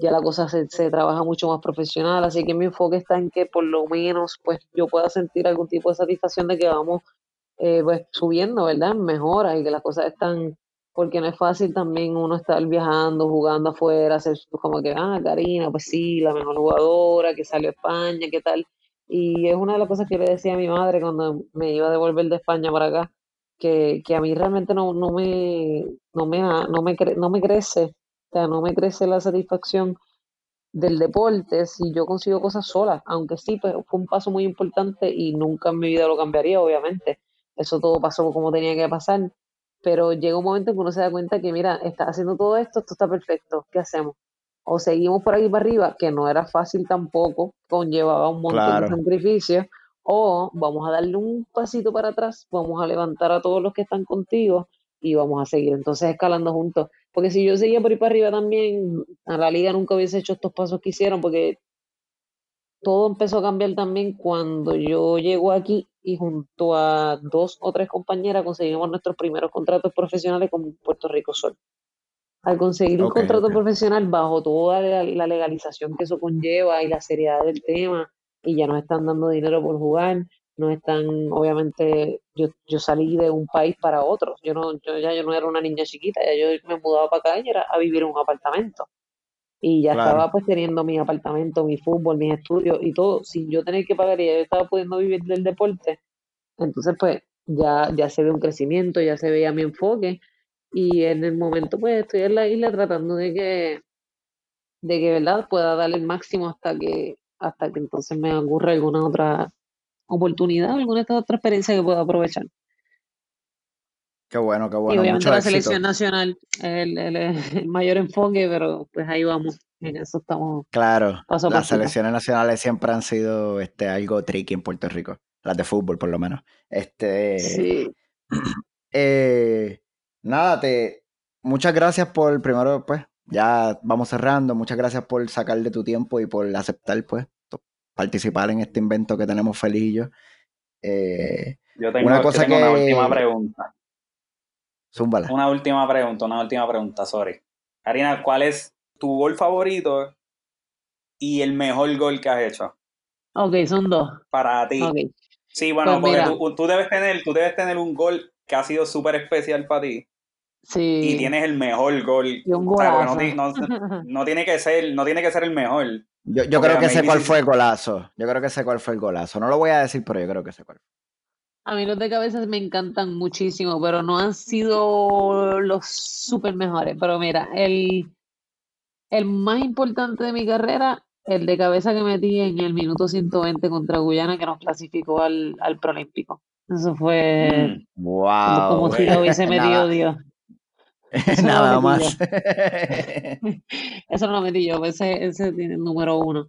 ya la cosa se, se trabaja mucho más profesional, así que mi enfoque está en que por lo menos pues yo pueda sentir algún tipo de satisfacción de que vamos eh, pues subiendo, ¿verdad? Mejora y que las cosas están porque no es fácil también uno estar viajando, jugando afuera, hacer como que, ah, Karina, pues sí, la mejor jugadora que salió a España, ¿qué tal? Y es una de las cosas que le decía a mi madre cuando me iba a devolver de España para acá, que, que a mí realmente no, no, me, no, me, no, me, no me crece, sea, no me crece la satisfacción del deporte si yo consigo cosas solas, aunque sí, pues fue un paso muy importante y nunca en mi vida lo cambiaría, obviamente. Eso todo pasó como tenía que pasar, pero llega un momento en que uno se da cuenta que, mira, está haciendo todo esto, esto está perfecto, ¿qué hacemos? O seguimos por aquí para arriba, que no era fácil tampoco, conllevaba un montón de sacrificios, o vamos a darle un pasito para atrás, vamos a levantar a todos los que están contigo y vamos a seguir entonces escalando juntos. Porque si yo seguía por ahí para arriba también, a la liga nunca hubiese hecho estos pasos que hicieron, porque todo empezó a cambiar también cuando yo llego aquí y junto a dos o tres compañeras conseguimos nuestros primeros contratos profesionales con Puerto Rico Sol. Al conseguir un contrato profesional bajo toda la, legalización que eso conlleva y la seriedad del tema, y ya nos están dando dinero por jugar, no están, obviamente, yo, yo salí de un país para otro, yo no, yo ya yo no era una niña chiquita, ya yo me mudaba para acá y era a vivir en un apartamento. Y ya estaba pues teniendo mi apartamento, mi fútbol, mis estudios y todo, sin yo tener que pagar y ya yo estaba pudiendo vivir del deporte, entonces pues ya, ya se ve un crecimiento, ya se veía mi enfoque. Y en el momento pues estoy en la isla tratando de que, de que verdad pueda dar el máximo hasta que, hasta que entonces me ocurra alguna otra oportunidad, alguna otra experiencia que pueda aprovechar.
Qué bueno, qué bueno.
Y obviamente la selección nacional es el, mayor enfoque, pero pues ahí vamos. En eso estamos.
Claro, las selecciones nacionales siempre han sido este, algo tricky en Puerto Rico. Las de fútbol, por lo menos. Este.
Sí.
Eh, nada, te. Muchas gracias por primero, pues, ya vamos cerrando. Muchas gracias por sacar de tu tiempo y por aceptar, pues, participar en este invento que tenemos feliz y yo.
Eh, yo tengo, una, cosa que... una última pregunta.
Zúmbala.
Una última pregunta, una última pregunta, sorry. Karina, ¿cuál es tu gol favorito y el mejor gol que has hecho?
Ok, son dos.
Para ti. Sí, bueno, pues porque tú, debes tener, tú debes tener un gol que ha sido súper especial para ti.
Sí.
Y tienes el mejor gol.
Y un
no, tiene que ser, no tiene que ser el mejor.
Yo, yo creo que sé cuál fue el golazo. Yo creo que sé cuál fue el golazo. No lo voy a decir, pero yo creo que sé cuál fue.
A mí los de cabezas me encantan muchísimo, pero no han sido los súper mejores. Pero mira, el, el más importante de mi carrera, el de cabeza que metí en el minuto 120 contra Guyana, que nos clasificó al, al Prolímpico. Eso fue
wow,
mm, como, si lo hubiese metido Dios.
Nada más.
Eso no lo metí yo, ese, ese tiene el número uno.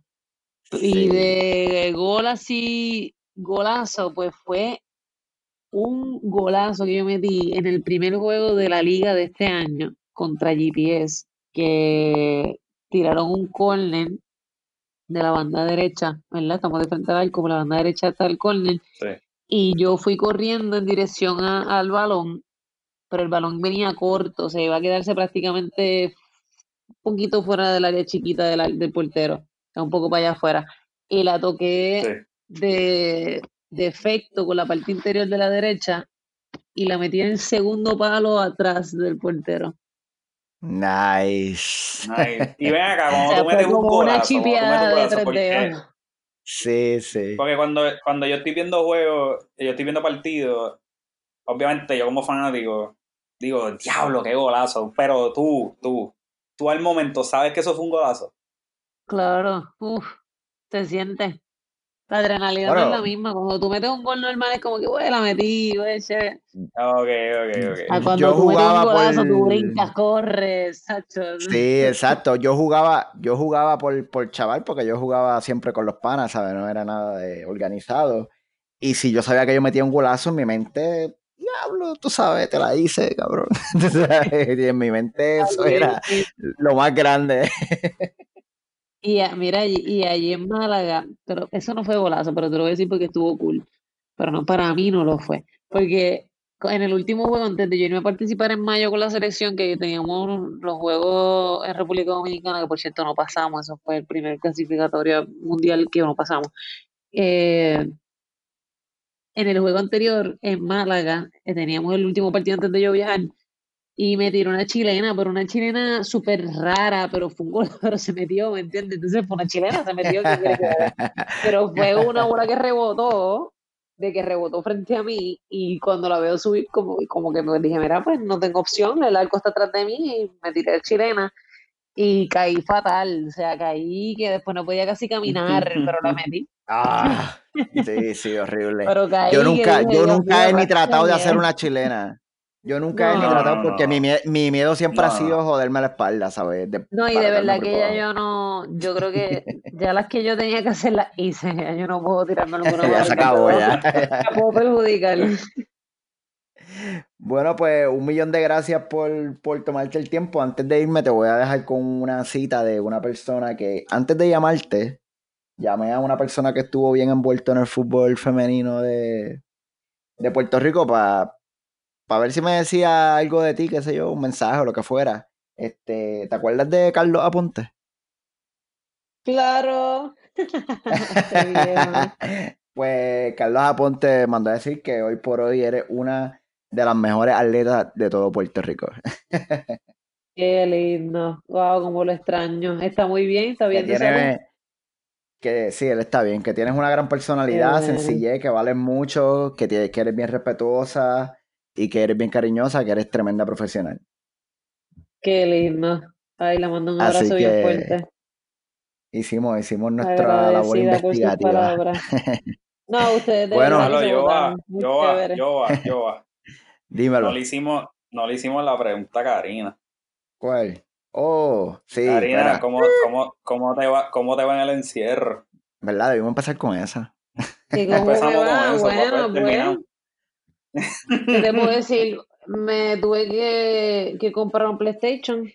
Y de gol así, golazo, pues fue un golazo que yo metí en el primer juego de la liga de este año contra GPS, que tiraron un corner de la banda derecha, ¿verdad? Estamos de frente al arco, la banda derecha está el corner. Y yo fui corriendo en dirección al balón, pero el balón venía corto, se iba a quedarse prácticamente un poquito fuera del área chiquita del, del portero, un poco para allá afuera. Y la toqué de, de efecto con la parte interior de la derecha y la metí en segundo palo atrás del portero.
Nice.
Y ven acá, cuando tú metes un golazo,
una de
Sí, sí.
Porque cuando, cuando yo estoy viendo juegos, yo estoy viendo partidos, obviamente yo como fanático, digo, diablo, qué golazo. Pero tú, tú, tú al momento sabes que eso fue un golazo.
Claro, uff, se siente. La adrenalina no es la misma. Cuando tú metes un gol normal es como que, güey, la metí, güey, che.
Ok, ok, ok.
cuando yo tú jugaba metes un golazo, tú brincas, corres, sacho.
Sí, exacto. Yo jugaba, yo jugaba por, por chaval, porque yo jugaba siempre con los panas, ¿sabes? No era nada de organizado. Y si yo sabía que yo metía un golazo en mi mente, diablo, tú sabes, te la hice, cabrón. y en mi mente eso era lo más grande.
Y mira, y, allí en Málaga, pero eso no fue golazo, pero te lo voy a decir porque estuvo cool. Pero no, para mí no lo fue. Porque en el último juego, antes de yo irme a participar en mayo con la selección, que teníamos los juegos en República Dominicana, que por cierto no pasamos, eso fue el primer clasificatorio mundial que no pasamos. Eh, en el juego anterior, en Málaga, eh, teníamos el último partido antes de yo viajar, y me tiró una chilena, pero una chilena súper rara, pero fue un gol, pero se metió, ¿me entiendes? Entonces fue una chilena, se metió. pero fue una bola que rebotó, de que rebotó frente a mí, y cuando la veo subir, como, como que me dije, mira, pues no tengo opción, el arco está atrás de mí, y me tiré de chilena, y caí fatal, o sea, caí que después no podía casi caminar, pero la metí.
Ah, sí, sí, horrible. yo nunca, yo nunca he ni tratado de hacer una chilena. Yo nunca he ni tratado porque mi, mi, miedo siempre ha sido joderme la espalda, ¿sabes?
no, y de verdad que ya yo no, yo creo que ya las que yo tenía que hacer las hice, ya yo no puedo tirarme alguna
Ya se acabó, ya.
No puedo perjudicar.
Bueno, pues un millón de gracias por, por tomarte el tiempo. Antes de irme te voy a dejar con una cita de una persona que antes de llamarte, llamé a una persona que estuvo bien envuelto en el fútbol femenino de, de Puerto Rico para para ver si me decía algo de ti, qué sé yo, un mensaje o lo que fuera. Este, ¿te acuerdas de Carlos Aponte?
Claro.
pues Carlos Aponte mandó a decir que hoy por hoy eres una de las mejores atletas de todo Puerto Rico.
Qué lindo. Wow, como lo extraño. Está muy bien, está bien. Que,
que sí, él está bien, que tienes una gran personalidad, sencillez, que vales mucho, que, que eres bien respetuosa, y que eres bien cariñosa, que eres tremenda profesional.
Qué lindo. Ay, le mando un abrazo bien fuerte.
Hicimos, hicimos nuestra labor investigativa.
no, ustedes
Bueno, yo va, yo va, yo va, yo va.
Dímelo.
No le hicimos, no le hicimos la pregunta a Karina.
¿Cuál? Oh, sí.
Karina, ¿cómo, cómo, cómo, te va, ¿cómo te va en el encierro?
¿Verdad? Debimos empezar con esa.
Empezamos con eso. Bueno, bueno. ¿Qué te puedo decir? Me tuve que, que comprar un PlayStation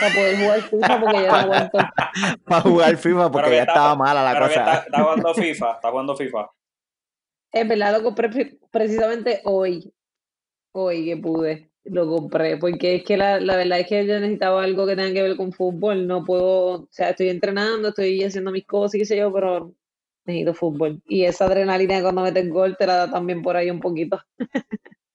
para poder jugar FIFA porque ya no aguanto.
para jugar FIFA porque ya estaba mala la cosa.
Está, jugando FIFA, está jugando FIFA.
Es verdad, lo compré precisamente hoy. Hoy que pude, lo compré. Porque es que la, la verdad es que yo necesitaba algo que tenga que ver con fútbol. No puedo, o sea, estoy entrenando, estoy haciendo mis cosas y qué sé yo, pero necesito fútbol. Y esa adrenalina cuando metes gol te la da también por ahí un poquito.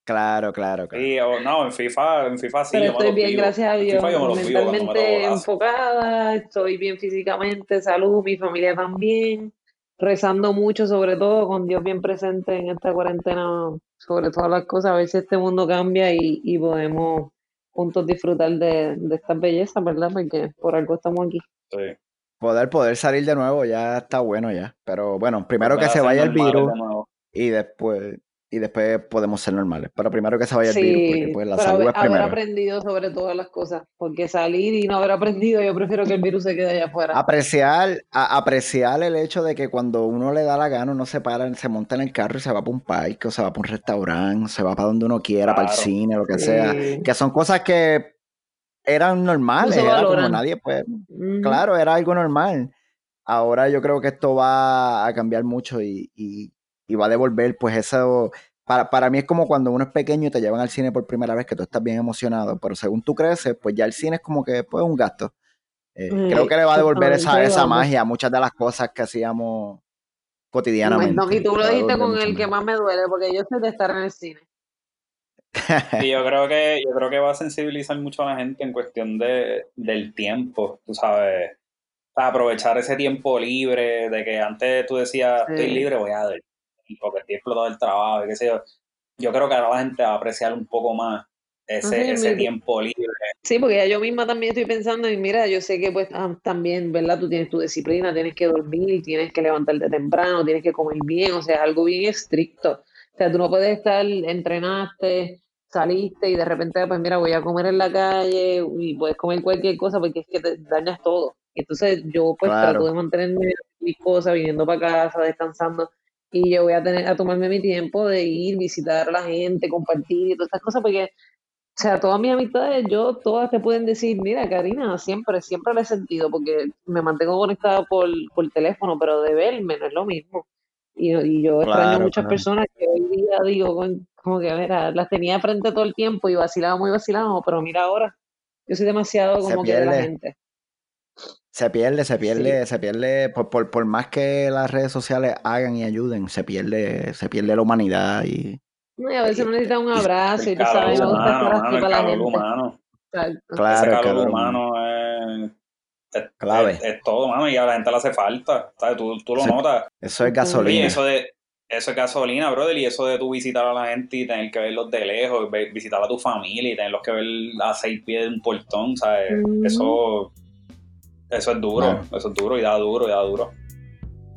Claro, claro, claro.
Sí, no, en FIFA, en FIFA sí.
Pero estoy bien, gracias a Dios. Mentalmente enfocada, estoy bien físicamente, salud, mi familia también. Rezando mucho, sobre todo, con Dios bien presente en esta cuarentena, sobre todas las cosas, a ver si este mundo cambia y, y podemos juntos disfrutar de, de estas bellezas, ¿verdad? Porque por algo estamos aquí.
Sí.
Poder, poder salir de nuevo ya está bueno ya. Pero bueno, primero que se vaya el virus y después y después podemos ser normales. Pero primero que se vaya el virus, porque pues la salud es primero.
haber aprendido sobre todas las cosas, porque salir y no haber aprendido, yo prefiero que el virus se quede allá afuera.
Apreciar, apreciar el hecho de que cuando uno le da la gana, uno se para, se monta en el carro y se va para un parque, o se va para un restaurante, se va para donde uno quiera, para el cine, lo que sea. Que son cosas que eran normales, era como nadie, pues, claro, era algo normal. Ahora yo creo que esto va a cambiar mucho y, y, va a devolver, pues, eso. Para, para mí es como cuando uno es pequeño y te llevan al cine por primera vez, que tú estás bien emocionado, pero según tú creces, pues ya el cine es como que, pues, un gasto. Eh, creo que le va a devolver esa, esa magia a muchas de las cosas que hacíamos cotidianamente.
No, y tú lo dijiste con el que más me duele, porque yo sé de estar en el cine.
Y yo creo que yo creo que va a sensibilizar mucho a la gente en cuestión de, del tiempo, tú sabes, para aprovechar ese tiempo libre, de que antes tú decías, estoy libre, voy a ver, porque estoy explotado el trabajo, qué sé yo.
yo creo que ahora la gente va a apreciar un poco más ese, ese tiempo libre.
Sí, porque ya yo misma también estoy pensando y mira, yo sé que pues ah, también, ¿verdad? Tú tienes tu disciplina, tienes que dormir, tienes que levantarte temprano, tienes que comer bien, o sea, es algo bien estricto. O sea, tú no puedes estar, entrenaste, saliste y de repente, pues mira, voy a comer en la calle y puedes comer cualquier cosa porque es que te dañas todo. Entonces yo pues trato de mantenerme mis cosas, viniendo para casa, descansando y yo voy a tener a tomarme mi tiempo de ir, visitar a la gente, compartir y todas estas cosas porque o sea, todas mis amistades, yo, todas te pueden decir, mira, Karina, siempre, siempre lo he sentido, porque me mantengo conectada por, por teléfono, pero de verme no es lo mismo. Y, y yo extraño muchas personas que hoy día digo, como que, mira, las tenía frente todo el tiempo y vacilábamos y vacilábamos, pero mira ahora, yo soy demasiado como que de la gente.
Se pierde, se pierde, se pierde, por, por, por, más que las redes sociales hagan y ayuden, se pierde, se pierde la humanidad y,
y a veces uno necesita un abrazo y tú sabes, me gusta estar así para la gente. Humano.
Claro, Ese calor humano es, es, clave. Es, todo, mano, y a la gente le hace falta. ¿sabes? Tú, tú lo notas.
Eso es gasolina.
eso de, eso es gasolina, brother, y eso de tú visitar a la gente y tener que verlos de lejos, visitar a tu familia y tenerlos que ver a seis pies de un portón, ¿sabes? Eso, eso es duro, eso es duro y da duro y da duro.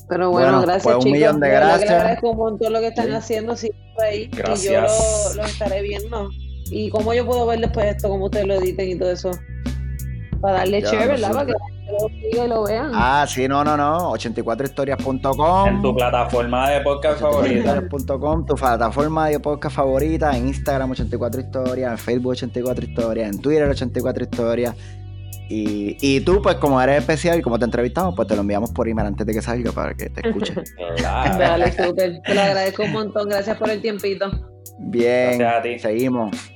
Pero bueno, gracias pues un chicos. Millón de gracias. Le agradezco un montón lo que están haciendo sí, ahí. Gracias. Y yo lo, estaré viendo. ¿Y cómo yo puedo ver después esto, cómo ustedes lo editen y todo eso? Para darle chévere, ¿verdad? Para que lo sigan y lo vean.
Ah, sí, no, no, no. 84historias.com.
En tu plataforma de podcast favorita.
tu plataforma de podcast favorita. En Instagram 84 historias, en Facebook 84 historias, en Twitter 84 historias y, y, tú, pues como eres especial y como te entrevistamos, pues te lo enviamos por email antes de que salga para que te escuchen.
Dale, súper. Te lo agradezco un montón. Gracias por el tiempito.
Bien, seguimos.